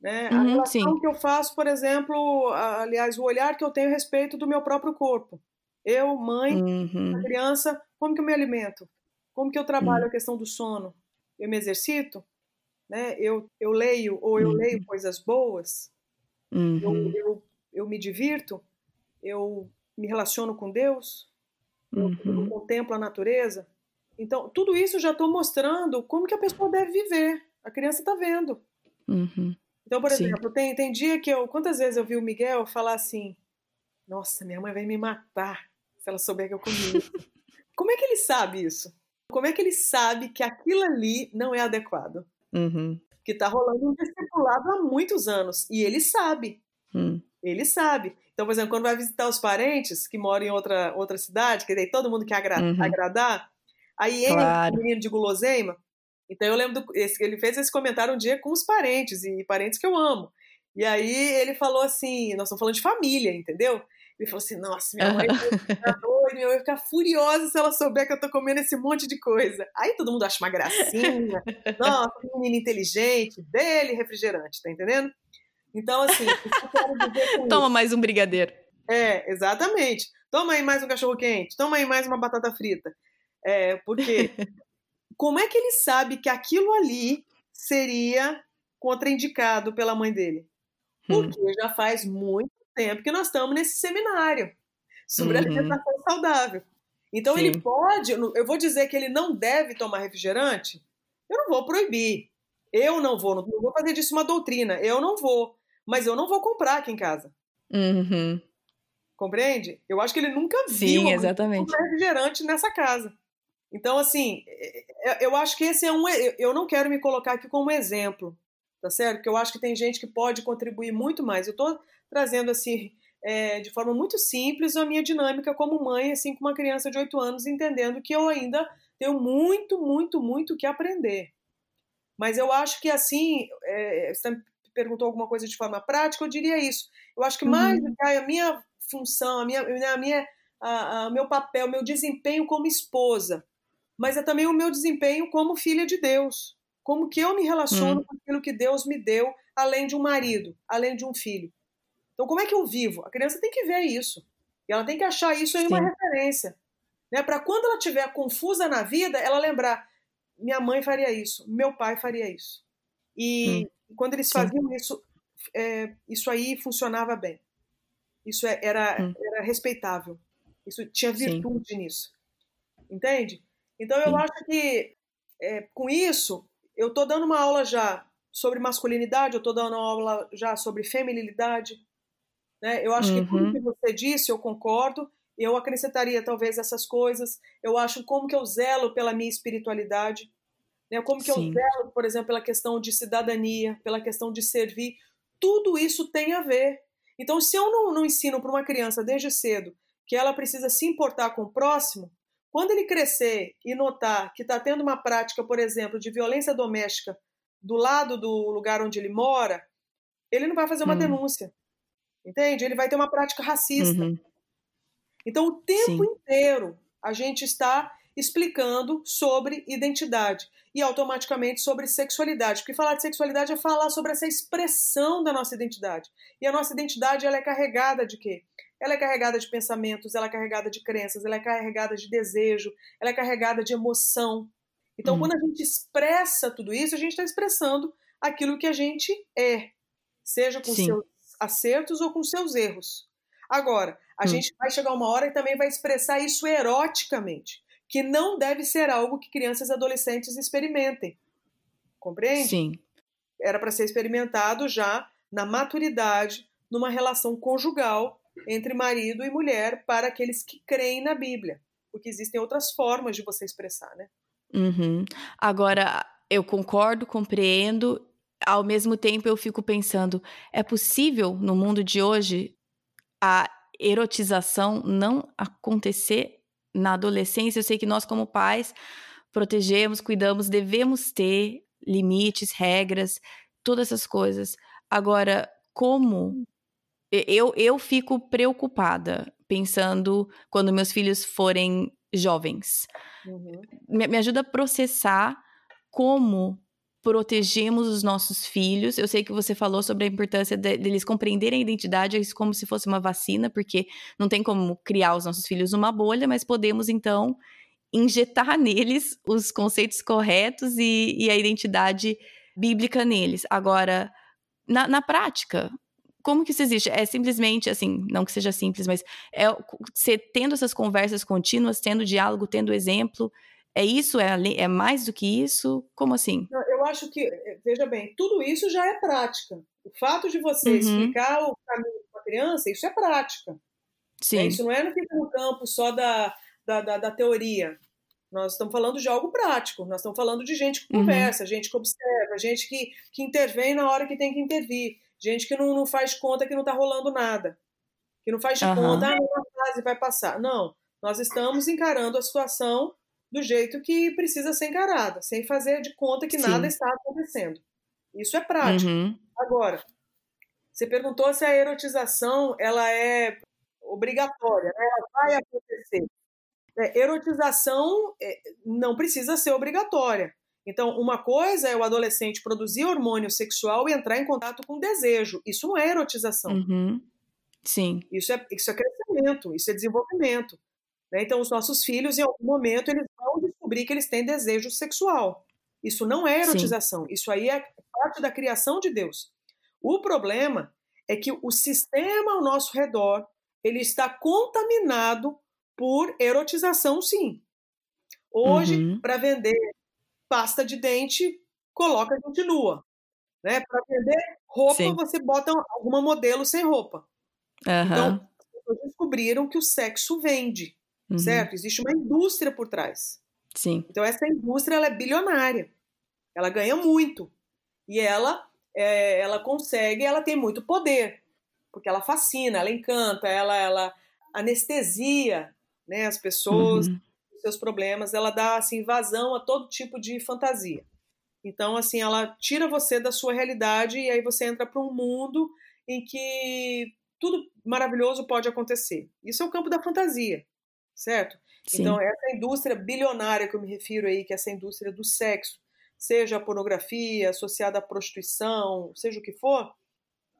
Né? Uhum, a relação sim. que eu faço, por exemplo, aliás, o olhar que eu tenho a respeito do meu próprio corpo. Eu, mãe, uhum. criança, como que eu me alimento? Como que eu trabalho uhum. a questão do sono? Eu me exercito? Né? Eu, eu leio ou eu uhum. leio coisas boas? Uhum. Eu, eu, eu, me divirto? Eu me relaciono com Deus? Eu, eu uhum. contemplo a natureza? Então, tudo isso já estou mostrando como que a pessoa deve viver. A criança está vendo. Uhum. Então, por exemplo, tem, tem dia que eu... Quantas vezes eu vi o Miguel falar assim... Nossa, minha mãe vai me matar se ela souber que eu comi [LAUGHS] como é que ele sabe isso? Como é que ele sabe que aquilo ali não é adequado? Uhum. Que está rolando um discipulado há muitos anos. E ele sabe. Uhum. Ele sabe. Então, por exemplo, quando vai visitar os parentes que moram em outra, outra cidade, que daí todo mundo quer agra uhum. agradar, aí ele, claro. o menino de guloseima. Então, eu lembro, do, esse, ele fez esse comentário um dia com os parentes, e parentes que eu amo. E aí ele falou assim: nós estamos falando de família, entendeu? Ele falou assim: nossa, minha mãe [LAUGHS] doida, minha mãe vai ficar furiosa se ela souber que eu tô comendo esse monte de coisa. Aí todo mundo acha uma gracinha. Nossa, que menino inteligente, dele refrigerante, tá entendendo? Então, assim, Toma isso. mais um brigadeiro. É, exatamente. Toma aí mais um cachorro quente, toma aí mais uma batata frita. É, porque [LAUGHS] como é que ele sabe que aquilo ali seria contraindicado pela mãe dele? Hum. Porque hum. já faz muito tempo que nós estamos nesse seminário sobre uhum. alimentação saudável. Então Sim. ele pode, eu vou dizer que ele não deve tomar refrigerante, eu não vou proibir. Eu não vou, não vou fazer disso uma doutrina, eu não vou. Mas eu não vou comprar aqui em casa. Uhum. Compreende? Eu acho que ele nunca viu Sim, exatamente. um refrigerante nessa casa. Então, assim, é, é, eu acho que esse é um. Eu não quero me colocar aqui como exemplo, tá certo? Porque eu acho que tem gente que pode contribuir muito mais. Eu estou trazendo, assim, é, de forma muito simples a minha dinâmica como mãe, assim, com uma criança de 8 anos, entendendo que eu ainda tenho muito, muito, muito que aprender. Mas eu acho que, assim, é, você me perguntou alguma coisa de forma prática, eu diria isso. Eu acho que mais uhum. a minha função, a minha, a minha, a, a, meu papel, meu desempenho como esposa, mas é também o meu desempenho como filha de Deus. Como que eu me relaciono hum. com aquilo que Deus me deu, além de um marido, além de um filho. Então, como é que eu vivo? A criança tem que ver isso. E ela tem que achar isso Sim. uma referência. Né? Para quando ela estiver confusa na vida, ela lembrar: minha mãe faria isso, meu pai faria isso. E hum. quando eles faziam Sim. isso, é, isso aí funcionava bem. Isso é, era, hum. era respeitável. Isso tinha virtude Sim. nisso. Entende? Então eu Sim. acho que é, com isso eu estou dando uma aula já sobre masculinidade, eu estou dando uma aula já sobre feminilidade. Né? Eu acho uhum. que tudo uhum. que você disse eu concordo. Eu acrescentaria talvez essas coisas. Eu acho como que eu zelo pela minha espiritualidade, né? Como que Sim. eu zelo, por exemplo, pela questão de cidadania, pela questão de servir. Tudo isso tem a ver. Então, se eu não, não ensino para uma criança desde cedo que ela precisa se importar com o próximo, quando ele crescer e notar que está tendo uma prática, por exemplo, de violência doméstica do lado do lugar onde ele mora, ele não vai fazer uma hum. denúncia. Entende? Ele vai ter uma prática racista. Uhum. Então, o tempo Sim. inteiro, a gente está explicando sobre identidade e automaticamente sobre sexualidade. Porque falar de sexualidade é falar sobre essa expressão da nossa identidade. E a nossa identidade ela é carregada de quê? Ela é carregada de pensamentos, ela é carregada de crenças, ela é carregada de desejo, ela é carregada de emoção. Então, hum. quando a gente expressa tudo isso, a gente está expressando aquilo que a gente é, seja com Sim. seus acertos ou com seus erros. Agora, a hum. gente vai chegar uma hora e também vai expressar isso eroticamente, que não deve ser algo que crianças e adolescentes experimentem. Compreende? Sim. Era para ser experimentado já na maturidade, numa relação conjugal entre marido e mulher para aqueles que creem na Bíblia, porque existem outras formas de você expressar, né? Uhum. Agora, eu concordo, compreendo. Ao mesmo tempo, eu fico pensando: é possível no mundo de hoje a erotização não acontecer na adolescência? Eu sei que nós, como pais, protegemos, cuidamos, devemos ter limites, regras, todas essas coisas. Agora, como eu, eu fico preocupada pensando quando meus filhos forem jovens. Uhum. Me, me ajuda a processar como protegemos os nossos filhos. Eu sei que você falou sobre a importância deles de, compreenderem a identidade como se fosse uma vacina, porque não tem como criar os nossos filhos numa bolha, mas podemos então injetar [LAUGHS] neles os conceitos corretos e, e a identidade bíblica neles. Agora, na, na prática, como que isso existe? É simplesmente assim, não que seja simples, mas é você tendo essas conversas contínuas, tendo diálogo, tendo exemplo. É isso? É, é mais do que isso? Como assim? Eu acho que, eh, veja bem, tudo isso já é prática. O fato de você uhum. explicar o caminho para a criança, isso é prática. Sim. É, isso não é no, no campo só da, da, da, da, teoria. Nós estamos falando de algo prático. Nós estamos falando de gente que uhum. conversa, uhum. gente que observa, gente que, que intervém na hora que tem que intervir. Gente que não, não faz conta que não está rolando nada. Que não faz de uhum. conta, ah, uma fase vai passar. Não. Nós estamos encarando a situação do jeito que precisa ser encarada, sem fazer de conta que Sim. nada está acontecendo. Isso é prático. Uhum. Agora, você perguntou se a erotização ela é obrigatória, né? ela vai acontecer. É, erotização é, não precisa ser obrigatória. Então, uma coisa é o adolescente produzir hormônio sexual e entrar em contato com desejo. Isso não é erotização. Uhum. Sim. Isso é, isso é crescimento, isso é desenvolvimento. Né? Então, os nossos filhos, em algum momento, eles vão descobrir que eles têm desejo sexual. Isso não é erotização. Sim. Isso aí é parte da criação de Deus. O problema é que o sistema ao nosso redor ele está contaminado por erotização, sim. Hoje, uhum. para vender pasta de dente, coloca a gente nua. Né? Para vender roupa, Sim. você bota alguma modelo sem roupa. Uhum. Então, pessoas descobriram que o sexo vende, uhum. certo? Existe uma indústria por trás. Sim. Então essa indústria ela é bilionária, ela ganha muito e ela é, ela consegue, ela tem muito poder porque ela fascina, ela encanta, ela ela anestesia, né, as pessoas, uhum. Seus problemas, ela dá assim vazão a todo tipo de fantasia. Então assim ela tira você da sua realidade e aí você entra para um mundo em que tudo maravilhoso pode acontecer. Isso é o campo da fantasia, certo? Sim. Então, essa indústria bilionária que eu me refiro aí, que é essa indústria do sexo, seja a pornografia associada à prostituição, seja o que for,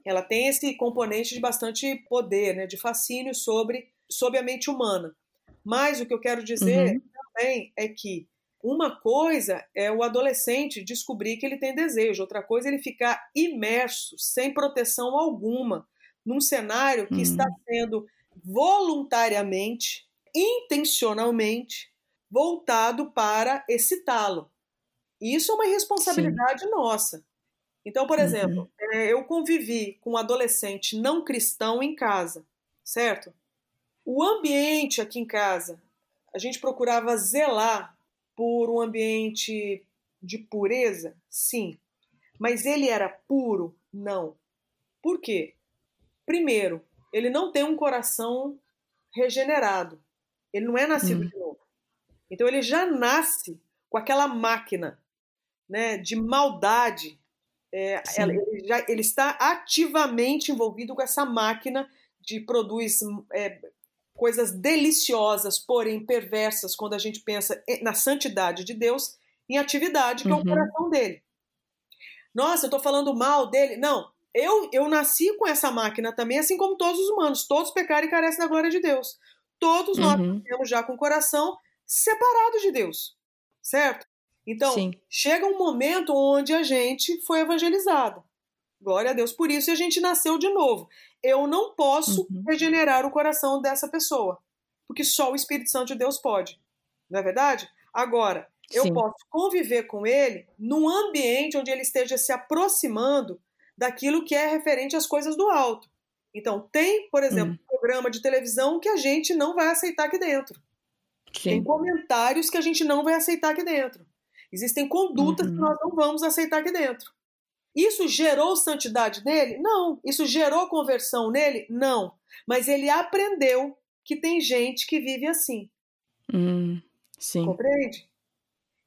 ela tem esse componente de bastante poder, né, de fascínio sobre, sobre a mente humana. Mas o que eu quero dizer uhum. também é que uma coisa é o adolescente descobrir que ele tem desejo, outra coisa é ele ficar imerso, sem proteção alguma, num cenário que uhum. está sendo voluntariamente, intencionalmente voltado para excitá-lo. Isso é uma responsabilidade Sim. nossa. Então, por exemplo, uhum. é, eu convivi com um adolescente não cristão em casa, certo? O ambiente aqui em casa, a gente procurava zelar por um ambiente de pureza? Sim. Mas ele era puro? Não. Por quê? Primeiro, ele não tem um coração regenerado. Ele não é nascido hum. de novo. Então ele já nasce com aquela máquina né, de maldade. É, ele, já, ele está ativamente envolvido com essa máquina de produz é, coisas deliciosas, porém perversas, quando a gente pensa na santidade de Deus, em atividade, que uhum. é o uhum. coração dele. Nossa, eu estou falando mal dele. Não, eu, eu nasci com essa máquina também, assim como todos os humanos. Todos pecaram e carecem da glória de Deus. Todos nós uhum. temos já com o coração separado de Deus, certo? Então, Sim. chega um momento onde a gente foi evangelizado. Glória a Deus por isso e a gente nasceu de novo. Eu não posso uhum. regenerar o coração dessa pessoa, porque só o Espírito Santo de Deus pode. Não é verdade? Agora, eu Sim. posso conviver com ele num ambiente onde ele esteja se aproximando daquilo que é referente às coisas do alto. Então, tem, por exemplo, hum. um programa de televisão que a gente não vai aceitar aqui dentro. Sim. Tem comentários que a gente não vai aceitar aqui dentro. Existem condutas uhum. que nós não vamos aceitar aqui dentro. Isso gerou santidade nele? Não. Isso gerou conversão nele? Não. Mas ele aprendeu que tem gente que vive assim. Hum, sim. Compreende?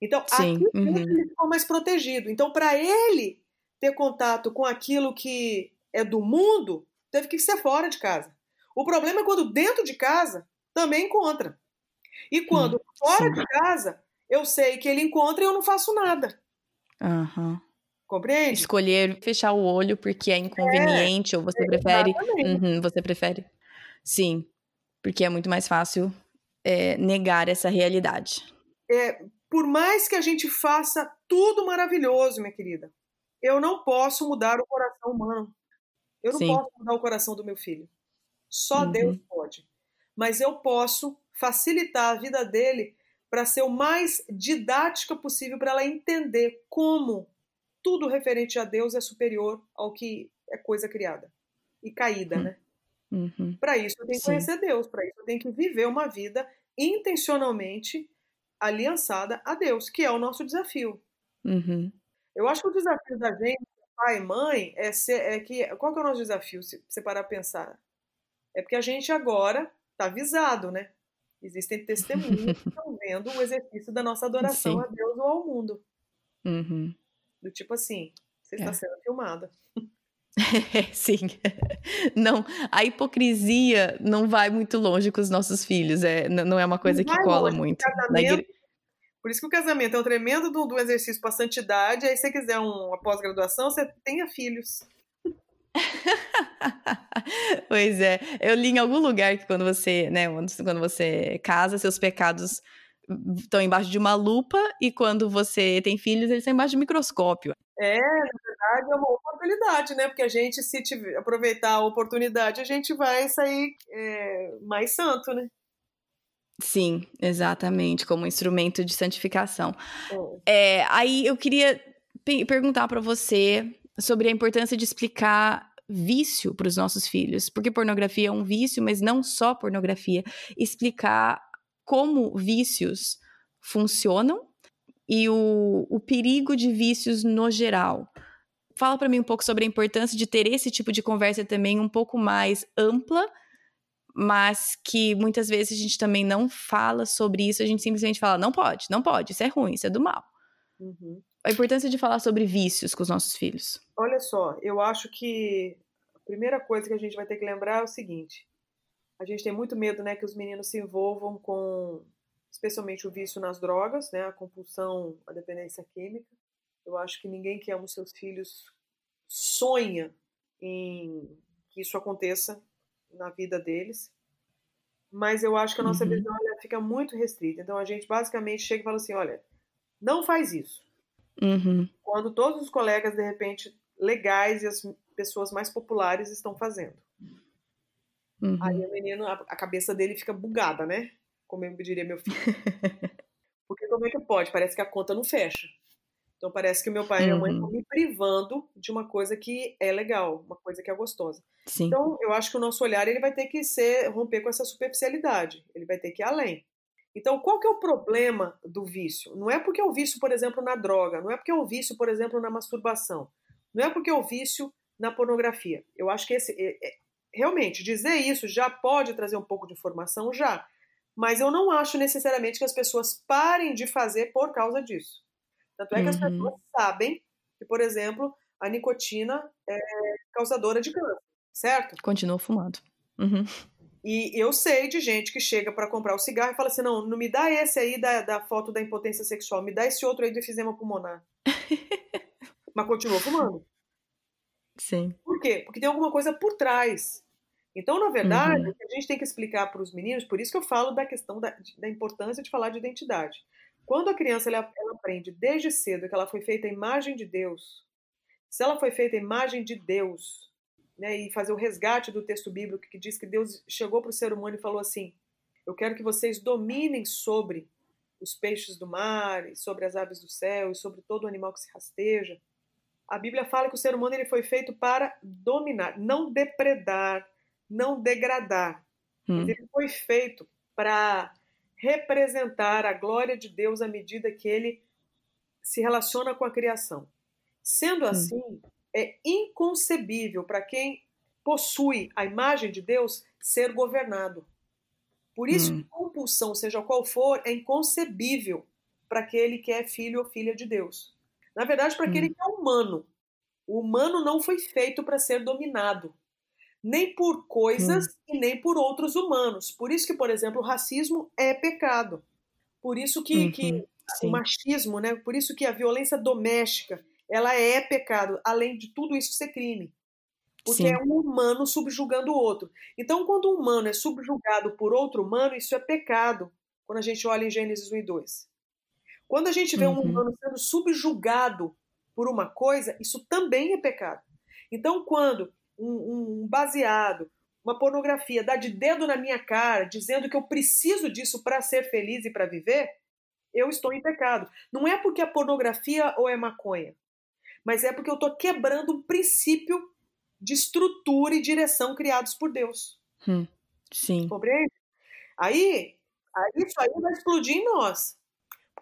Então, sim. aqui uhum. ele ficou mais protegido. Então, para ele ter contato com aquilo que é do mundo, teve que ser fora de casa. O problema é quando dentro de casa também encontra. E quando hum, fora sim. de casa, eu sei que ele encontra e eu não faço nada. Uhum. Compreende? Escolher fechar o olho porque é inconveniente, é, ou você prefere. Uhum, você prefere. Sim. Porque é muito mais fácil é, negar essa realidade. É, por mais que a gente faça tudo maravilhoso, minha querida, eu não posso mudar o coração humano. Eu não Sim. posso mudar o coração do meu filho. Só uhum. Deus pode. Mas eu posso facilitar a vida dele para ser o mais didática possível para ela entender como tudo referente a Deus é superior ao que é coisa criada e caída, uhum. né? Uhum. Para isso eu tenho que Sim. conhecer Deus, para isso eu tenho que viver uma vida intencionalmente aliançada a Deus, que é o nosso desafio. Uhum. Eu acho que o desafio da gente, pai e mãe, é, ser, é que. Qual que é o nosso desafio, se você parar a pensar? É porque a gente agora está avisado, né? Existem testemunhos que [LAUGHS] estão vendo o exercício da nossa adoração Sim. a Deus ou ao mundo. Uhum. Do tipo assim, você está é. sendo filmada. [LAUGHS] Sim. [LAUGHS] Não, a hipocrisia não vai muito longe com os nossos filhos. É, não é uma coisa que cola longe. muito. Casamento, por isso que o casamento é um tremendo do, do exercício para santidade. Aí, se você quiser uma pós-graduação, você tenha filhos. [LAUGHS] pois é, eu li em algum lugar que quando você, né, quando você casa, seus pecados estão embaixo de uma lupa e quando você tem filhos, eles estão embaixo de um microscópio. É, na verdade é uma oportunidade, né? Porque a gente, se tiver, aproveitar a oportunidade, a gente vai sair é, mais santo, né? Sim, exatamente, como instrumento de santificação. É, aí eu queria perguntar para você sobre a importância de explicar vício para os nossos filhos, porque pornografia é um vício, mas não só pornografia. Explicar como vícios funcionam e o, o perigo de vícios no geral. Fala para mim um pouco sobre a importância de ter esse tipo de conversa também um pouco mais ampla, mas que muitas vezes a gente também não fala sobre isso, a gente simplesmente fala, não pode, não pode, isso é ruim, isso é do mal. Uhum. A importância de falar sobre vícios com os nossos filhos. Olha só, eu acho que a primeira coisa que a gente vai ter que lembrar é o seguinte: a gente tem muito medo, né, que os meninos se envolvam com, especialmente o vício nas drogas, né, a compulsão, a dependência química. Eu acho que ninguém que ama os seus filhos sonha em que isso aconteça na vida deles. Mas eu acho que a nossa uhum. visão fica muito restrita. Então a gente basicamente chega e fala assim: olha, não faz isso. Uhum. Quando todos os colegas, de repente, legais e as pessoas mais populares estão fazendo. Uhum. Aí o menino, a, a, cabeça dele fica bugada, né? Como eu diria meu filho. [LAUGHS] Porque como é que pode? Parece que a conta não fecha. Então parece que o meu pai uhum. e a mãe estão uhum. me privando de uma coisa que é legal, uma coisa que é gostosa. Sim. Então eu acho que o nosso olhar ele vai ter que ser romper com essa superficialidade. Ele vai ter que ir além. Então, qual que é o problema do vício? Não é porque é o vício, por exemplo, na droga, não é porque é o vício, por exemplo, na masturbação, não é porque é o vício na pornografia. Eu acho que esse, é, é, realmente, dizer isso já pode trazer um pouco de informação, já. Mas eu não acho necessariamente que as pessoas parem de fazer por causa disso. Tanto é que as uhum. pessoas sabem que, por exemplo, a nicotina é causadora de câncer, certo? Continua fumando. Uhum. E eu sei de gente que chega para comprar o cigarro e fala assim: não, não me dá esse aí da, da foto da impotência sexual, me dá esse outro aí do efizema pulmonar. [LAUGHS] Mas continua fumando. Sim. Por quê? Porque tem alguma coisa por trás. Então, na verdade, uhum. a gente tem que explicar para os meninos, por isso que eu falo da questão da, da importância de falar de identidade. Quando a criança ela, ela aprende desde cedo que ela foi feita a imagem de Deus, se ela foi feita a imagem de Deus, né, e fazer o resgate do texto bíblico que diz que Deus chegou para o ser humano e falou assim: Eu quero que vocês dominem sobre os peixes do mar, sobre as aves do céu, e sobre todo animal que se rasteja. A Bíblia fala que o ser humano ele foi feito para dominar, não depredar, não degradar. Hum. Ele foi feito para representar a glória de Deus à medida que ele se relaciona com a criação. Sendo hum. assim, é inconcebível para quem possui a imagem de Deus ser governado. Por isso, hum. compulsão, seja qual for, é inconcebível para aquele que é filho ou filha de Deus. Na verdade, para aquele hum. que é humano. O humano não foi feito para ser dominado, nem por coisas hum. e nem por outros humanos. Por isso que, por exemplo, o racismo é pecado. Por isso que, uhum. que o machismo, né? Por isso que a violência doméstica ela é pecado, além de tudo isso ser crime. Porque Sim. é um humano subjugando o outro. Então, quando um humano é subjugado por outro humano, isso é pecado, quando a gente olha em Gênesis 1 e 2. Quando a gente vê uhum. um humano sendo subjugado por uma coisa, isso também é pecado. Então, quando um, um baseado, uma pornografia dá de dedo na minha cara, dizendo que eu preciso disso para ser feliz e para viver, eu estou em pecado. Não é porque a pornografia ou é maconha mas é porque eu estou quebrando um princípio de estrutura e direção criados por Deus. Hum, sim. Compreende? Aí, aí isso aí vai explodir em nós.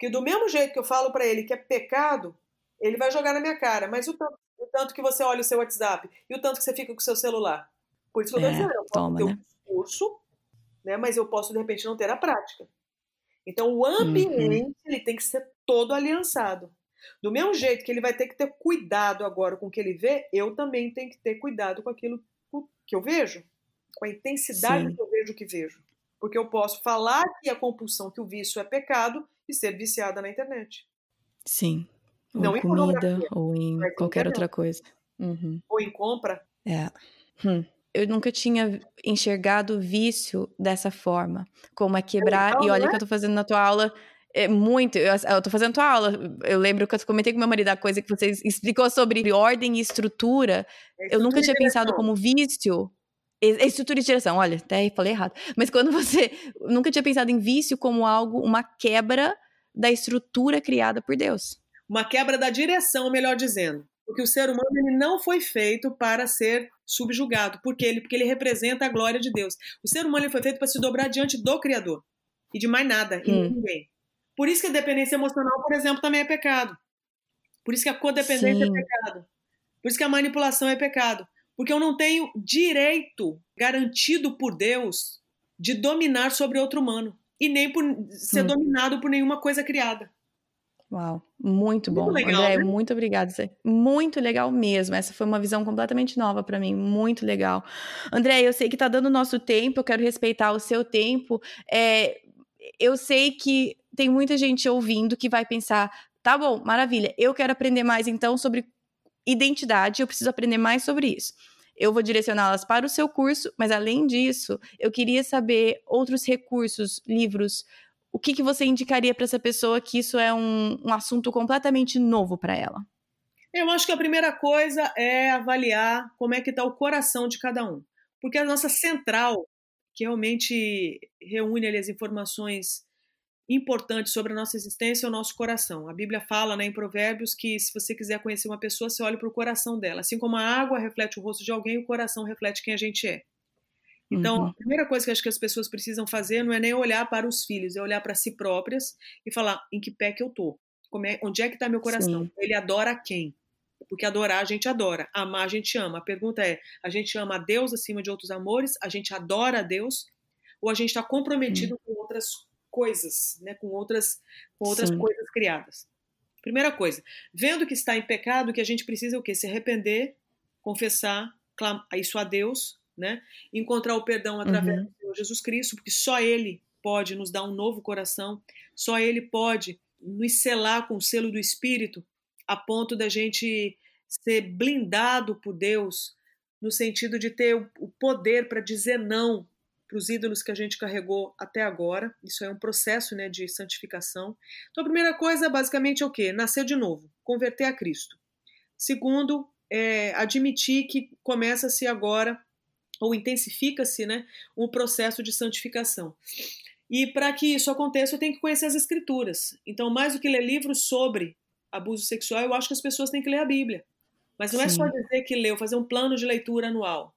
Porque do mesmo jeito que eu falo para ele que é pecado, ele vai jogar na minha cara. Mas o tanto, o tanto, que você olha o seu WhatsApp e o tanto que você fica com o seu celular. Por isso que eu estou é, dizendo, eu posso toma, ter né? um discurso, né, mas eu posso, de repente, não ter a prática. Então, o ambiente uhum. ele tem que ser todo aliançado. Do mesmo jeito que ele vai ter que ter cuidado agora com o que ele vê, eu também tenho que ter cuidado com aquilo que eu vejo, com a intensidade Sim. que eu vejo o que vejo. Porque eu posso falar que a compulsão, que o vício é pecado e ser viciada na internet. Sim. Ou Não em comida, ou em qualquer outra coisa. Uhum. Ou em compra. É. Hum. Eu nunca tinha enxergado vício dessa forma. Como é quebrar. Então, e olha né? que eu tô fazendo na tua aula é muito. Eu, eu tô fazendo tua aula. Eu lembro que eu comentei com meu marido a coisa que você explicou sobre ordem e estrutura. É eu nunca tinha pensado como vício. Estrutura de direção, olha, até falei errado. Mas quando você. [LAUGHS] Nunca tinha pensado em vício como algo, uma quebra da estrutura criada por Deus. Uma quebra da direção, melhor dizendo. Porque o ser humano ele não foi feito para ser subjugado. Por quê? Porque ele representa a glória de Deus. O ser humano ele foi feito para se dobrar diante do Criador. E de mais nada, e hum. ninguém. Por isso que a dependência emocional, por exemplo, também é pecado. Por isso que a codependência é Sim. é pecado. Por isso que a manipulação é pecado. Porque eu não tenho direito garantido por Deus de dominar sobre outro humano. E nem por ser hum. dominado por nenhuma coisa criada. Uau, muito bom. Muito legal, André, né? muito obrigada. Muito legal mesmo. Essa foi uma visão completamente nova para mim. Muito legal. André, eu sei que está dando nosso tempo, eu quero respeitar o seu tempo. É, eu sei que tem muita gente ouvindo que vai pensar: tá bom, maravilha, eu quero aprender mais então sobre identidade, eu preciso aprender mais sobre isso. Eu vou direcioná-las para o seu curso, mas além disso, eu queria saber outros recursos, livros, o que, que você indicaria para essa pessoa que isso é um, um assunto completamente novo para ela? Eu acho que a primeira coisa é avaliar como é que está o coração de cada um. Porque a nossa central, que realmente reúne ali, as informações importantes sobre a nossa existência é o nosso coração. A Bíblia fala né, em Provérbios que se você quiser conhecer uma pessoa, você olha para o coração dela. Assim como a água reflete o rosto de alguém, o coração reflete quem a gente é. Então, uhum. a primeira coisa que acho que as pessoas precisam fazer não é nem olhar para os filhos, é olhar para si próprias e falar em que pé que eu tô, é, onde é que está meu coração? Sim. Ele adora quem? Porque adorar a gente adora, amar a gente ama. A pergunta é: a gente ama a Deus acima de outros amores? A gente adora a Deus? Ou a gente está comprometido uhum. com outras coisas, né? com outras, com outras coisas criadas? Primeira coisa, vendo que está em pecado, que a gente precisa o quê? Se arrepender, confessar, isso a Deus né? Encontrar o perdão através uhum. do Senhor Jesus Cristo, porque só Ele pode nos dar um novo coração, só Ele pode nos selar com o selo do Espírito, a ponto da gente ser blindado por Deus, no sentido de ter o poder para dizer não para os ídolos que a gente carregou até agora. Isso é um processo né, de santificação. Então, a primeira coisa, basicamente, é o quê? Nascer de novo, converter a Cristo. Segundo, é admitir que começa-se agora ou intensifica-se né, o processo de santificação. E para que isso aconteça, eu tenho que conhecer as escrituras. Então, mais do que ler livros sobre abuso sexual, eu acho que as pessoas têm que ler a Bíblia. Mas não Sim. é só dizer que leu, fazer um plano de leitura anual.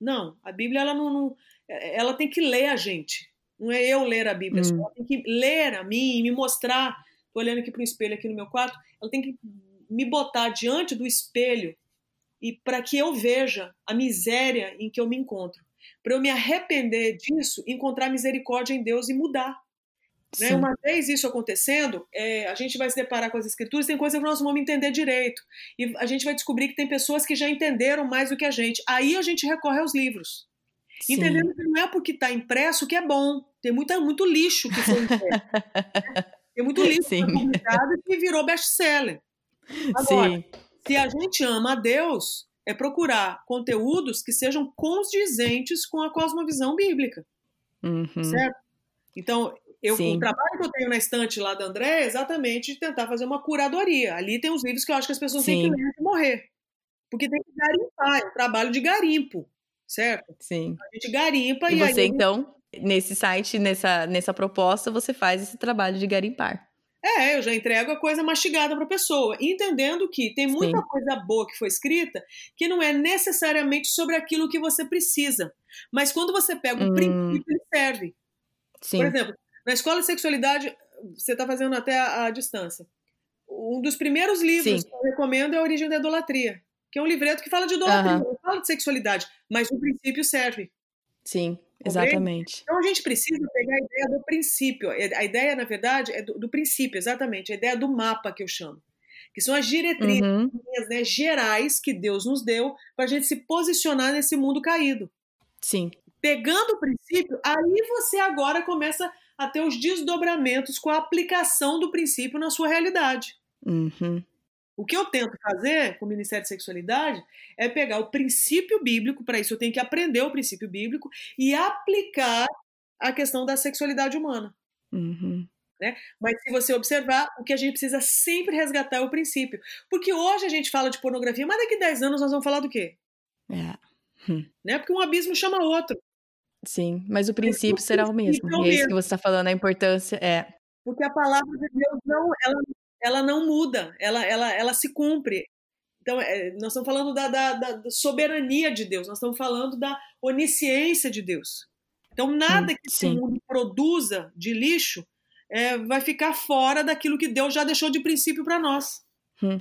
Não, a Bíblia ela não, não ela tem que ler a gente. Não é eu ler a Bíblia, hum. ela tem que ler a mim e me mostrar. Estou olhando aqui para o espelho aqui no meu quarto. Ela tem que me botar diante do espelho e para que eu veja a miséria em que eu me encontro. Para eu me arrepender disso, encontrar misericórdia em Deus e mudar. Né? Uma vez isso acontecendo, é, a gente vai se deparar com as escrituras, tem coisas que nós vamos entender direito. E a gente vai descobrir que tem pessoas que já entenderam mais do que a gente. Aí a gente recorre aos livros. Sim. Entendendo que não é porque está impresso que é bom. Tem muita, muito lixo que foi impresso. né? Tem muito lixo que foi publicado que virou best-seller. Agora, Sim se a gente ama a Deus, é procurar conteúdos que sejam condizentes com a cosmovisão bíblica. Uhum. Certo? Então, eu, o trabalho que eu tenho na estante lá da André é exatamente de tentar fazer uma curadoria. Ali tem os livros que eu acho que as pessoas Sim. têm que ler de morrer. Porque tem que garimpar, é um trabalho de garimpo, certo? Sim. A gente garimpa e, e você, aí... então, nesse site, nessa, nessa proposta, você faz esse trabalho de garimpar. É, eu já entrego a coisa mastigada para a pessoa, entendendo que tem muita Sim. coisa boa que foi escrita que não é necessariamente sobre aquilo que você precisa. Mas quando você pega o hum. princípio, ele serve. Sim. Por exemplo, na escola de sexualidade, você está fazendo até a, a, distância. Um dos primeiros livros Sim. que eu recomendo é A Origem da Idolatria, que é um livreto que fala de idolatria, uhum. não fala de sexualidade, mas o princípio serve. Sim. Exatamente. Então a gente precisa pegar a ideia do princípio. A ideia, na verdade, é do, do princípio, exatamente. A ideia do mapa que eu chamo. Que são as diretrizes uhum. né, gerais que Deus nos deu para a gente se posicionar nesse mundo caído. Sim. Pegando o princípio, aí você agora começa a ter os desdobramentos com a aplicação do princípio na sua realidade. Uhum. O que eu tento fazer com o Ministério de Sexualidade é pegar o princípio bíblico, para isso eu tenho que aprender o princípio bíblico e aplicar a questão da sexualidade humana. Uhum. Né? Mas se você observar, o que a gente precisa sempre resgatar é o princípio. Porque hoje a gente fala de pornografia, mas daqui a 10 anos nós vamos falar do quê? É. Hum. Né? Porque um abismo chama outro. Sim, mas o princípio o será princípio o mesmo. É o e é isso que você está falando, a importância é. Porque a palavra de Deus não, ela ela não muda, ela, ela, ela se cumpre. Então, é, nós estamos falando da, da, da, soberania de Deus, nós estamos falando da onisciência de Deus. Então, nada que esse mundo produza de lixo é, vai ficar fora daquilo que Deus já deixou de princípio para nós. Hum,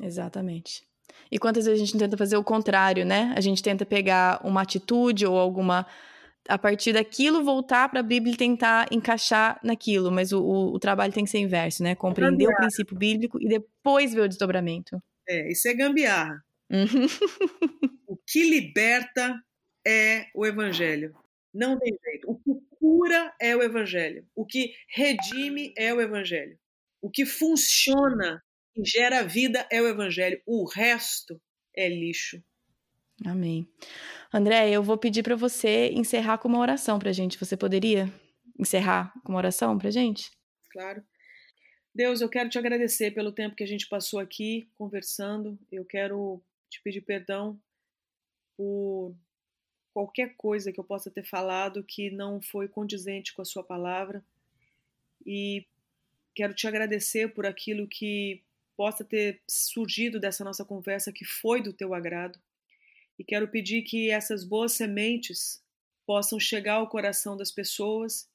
exatamente. E quantas vezes a gente tenta fazer o contrário, né? A gente tenta pegar uma atitude ou alguma. A partir daquilo, voltar para a Bíblia e tentar encaixar naquilo. Mas o, o, o, trabalho tem que ser inverso, né? Compreender o princípio bíblico e depois ver o desdobramento. É, isso é gambiarra. Uhum. [LAUGHS] o que liberta é o Evangelho. Não tem jeito. O que cura é o Evangelho. O que redime é o Evangelho. O que funciona que gera vida é o evangelho. O resto é lixo. Amém. André, eu vou pedir para você encerrar com uma oração para gente. Você poderia encerrar com uma oração para gente? Claro. Deus, eu quero te agradecer pelo tempo que a gente passou aqui conversando. Eu quero te pedir perdão por qualquer coisa que eu possa ter falado que não foi condizente com a sua palavra. E quero te agradecer por aquilo que possa ter surgido dessa nossa conversa que foi do teu agrado. E quero pedir que essas boas sementes possam chegar ao coração das pessoas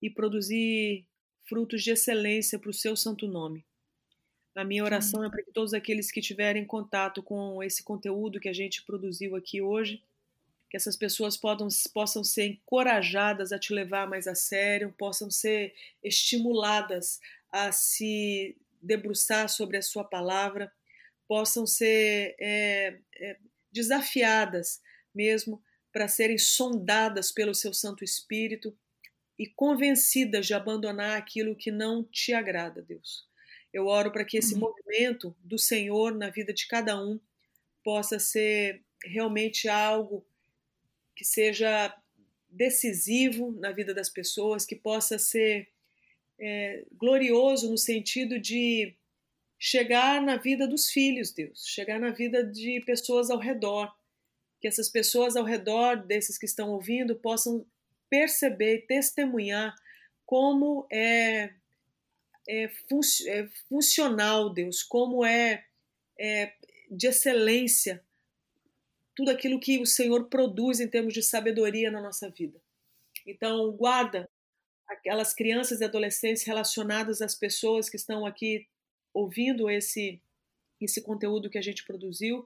e produzir frutos de excelência para o seu santo nome. A minha oração é para que todos aqueles que tiverem contato com esse conteúdo que a gente produziu aqui hoje, que essas pessoas possam, possam ser encorajadas a te levar mais a sério, possam ser estimuladas a se debruçar sobre a sua palavra, possam ser é, é, desafiadas mesmo para serem sondadas pelo seu Santo Espírito e convencidas de abandonar aquilo que não te agrada, Deus. Eu oro para que esse uhum. movimento do Senhor na vida de cada um possa ser realmente algo que seja decisivo na vida das pessoas, que possa ser é, glorioso no sentido de chegar na vida dos filhos, Deus, chegar na vida de pessoas ao redor, que essas pessoas ao redor desses que estão ouvindo possam perceber, testemunhar como é, é, fun é funcional, Deus, como é, é de excelência tudo aquilo que o Senhor produz em termos de sabedoria na nossa vida. Então, guarda aquelas crianças e adolescentes relacionadas às pessoas que estão aqui ouvindo esse esse conteúdo que a gente produziu,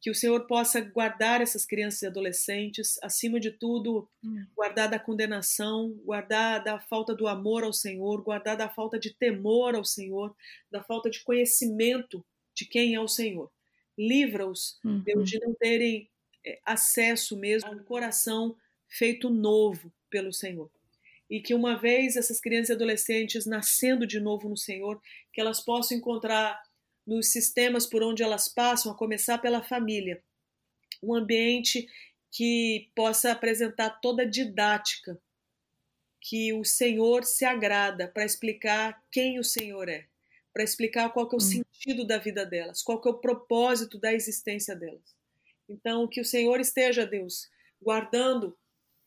que o Senhor possa guardar essas crianças e adolescentes, acima de tudo, hum. guardar da condenação, guardar da falta do amor ao Senhor, guardar da falta de temor ao Senhor, da falta de conhecimento de quem é o Senhor. Livra-os, uhum. Deus, de não terem eh, acesso mesmo a um coração feito novo pelo Senhor e que uma vez essas crianças e adolescentes nascendo de novo no Senhor, que elas possam encontrar nos sistemas por onde elas passam, a começar pela família, um ambiente que possa apresentar toda a didática que o Senhor se agrada para explicar quem o Senhor é, para explicar qual é o hum. sentido da vida delas, qual é o propósito da existência delas. Então, que o Senhor esteja, Deus, guardando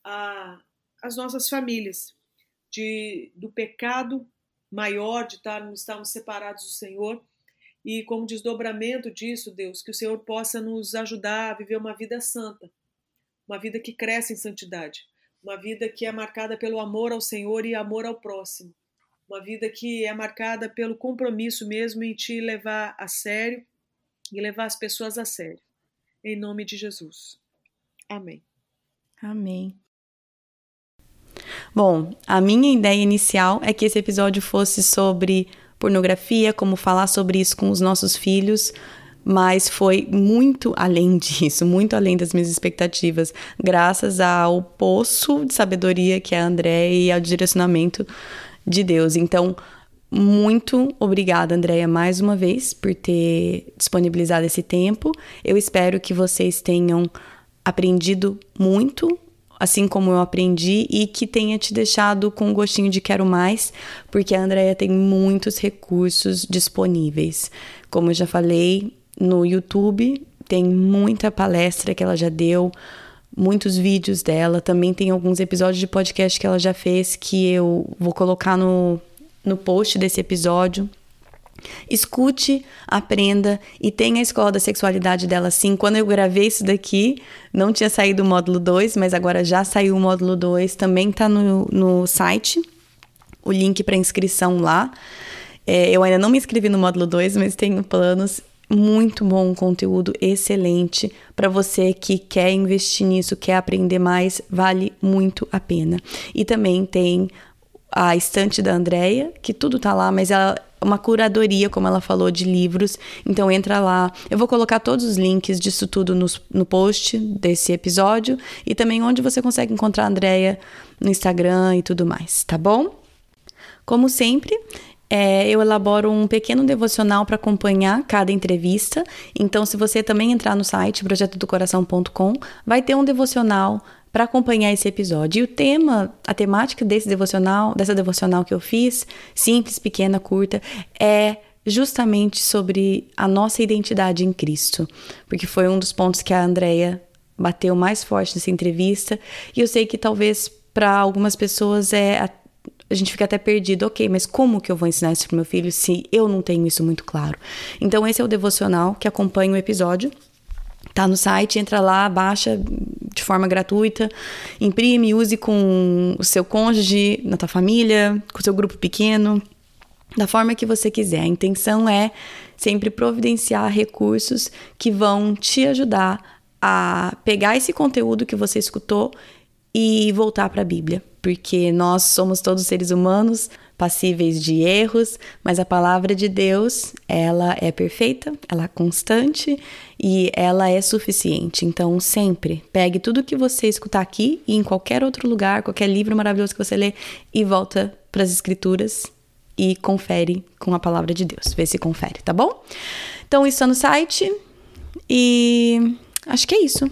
a, as nossas famílias de, do pecado maior de estarmos, estarmos separados do Senhor e como desdobramento disso, Deus, que o Senhor possa nos ajudar a viver uma vida santa, uma vida que cresce em santidade, uma vida que é marcada pelo amor ao Senhor e amor ao próximo, uma vida que é marcada pelo compromisso mesmo em te levar a sério e levar as pessoas a sério. Em nome de Jesus. Amém. Amém. Bom, a minha ideia inicial é que esse episódio fosse sobre pornografia, como falar sobre isso com os nossos filhos, mas foi muito além [LAUGHS] disso, muito além das minhas expectativas, graças ao poço de sabedoria que é a André e ao direcionamento de Deus. Então, muito obrigada, Andréia, mais uma vez, por ter disponibilizado esse tempo. Eu espero que vocês tenham aprendido muito assim como eu aprendi, e que tenha te deixado com um gostinho de quero mais, porque a Andrea tem muitos recursos disponíveis. Como eu já falei, no YouTube tem muita palestra que ela já deu, muitos vídeos dela, também tem alguns episódios de podcast que ela já fez que eu vou colocar no, no post desse episódio. Escute, aprenda e tenha a escola da sexualidade dela sim. Quando eu gravei isso daqui, não tinha saído o módulo 2, mas agora já saiu o módulo 2, também está no, no site, o link para inscrição lá. É, eu ainda não me inscrevi no módulo 2, mas tenho planos. Muito bom conteúdo, excelente. Para você que quer investir nisso, quer aprender mais, vale muito a pena. E também tem a estante da Andrea, que tudo tá lá, mas ela uma curadoria, como ela falou, de livros. Então entra lá. Eu vou colocar todos os links disso tudo no, no post desse episódio e também onde você consegue encontrar a Andrea no Instagram e tudo mais, tá bom? Como sempre, é, eu elaboro um pequeno devocional para acompanhar cada entrevista. Então, se você também entrar no site projetodocoração.com, vai ter um devocional para acompanhar esse episódio. E o tema, a temática desse devocional, dessa devocional que eu fiz, simples, pequena, curta, é justamente sobre a nossa identidade em Cristo, porque foi um dos pontos que a Andrea bateu mais forte nessa entrevista, e eu sei que talvez para algumas pessoas é a, a gente fica até perdido, ok, mas como que eu vou ensinar isso para meu filho se eu não tenho isso muito claro? Então esse é o devocional que acompanha o episódio. Tá no site, entra lá, baixa de forma gratuita, imprime, use com o seu cônjuge, na tua família, com o seu grupo pequeno, da forma que você quiser. A intenção é sempre providenciar recursos que vão te ajudar a pegar esse conteúdo que você escutou e voltar para a Bíblia, porque nós somos todos seres humanos, passíveis de erros, mas a palavra de Deus, ela é perfeita, ela é constante e ela é suficiente. Então, sempre pegue tudo que você escutar aqui e em qualquer outro lugar, qualquer livro maravilhoso que você lê e volta para as escrituras e confere com a palavra de Deus. Vê se confere, tá bom? Então, isso está no site e acho que é isso.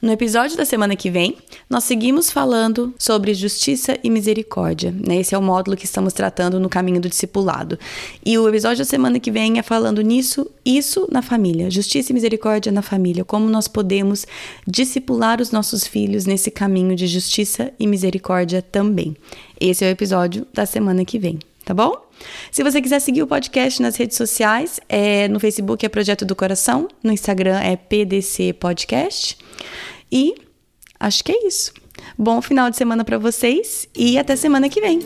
No episódio da semana que vem, nós seguimos falando sobre justiça e misericórdia. Né? Esse é o módulo que estamos tratando no caminho do discipulado. E o episódio da semana que vem é falando nisso, isso na família, justiça e misericórdia na família, como nós podemos discipular os nossos filhos nesse caminho de justiça e misericórdia também. Esse é o episódio da semana que vem, tá bom? Se você quiser seguir o podcast nas redes sociais, é, no Facebook é Projeto do Coração, no Instagram é PDC Podcast. E acho que é isso. Bom final de semana para vocês e até semana que vem.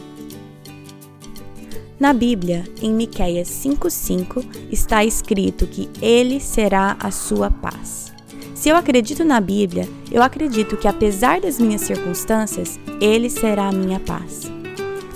Na Bíblia, em Miqueias 5:5, está escrito que ele será a sua paz. Se eu acredito na Bíblia, eu acredito que apesar das minhas circunstâncias, ele será a minha paz.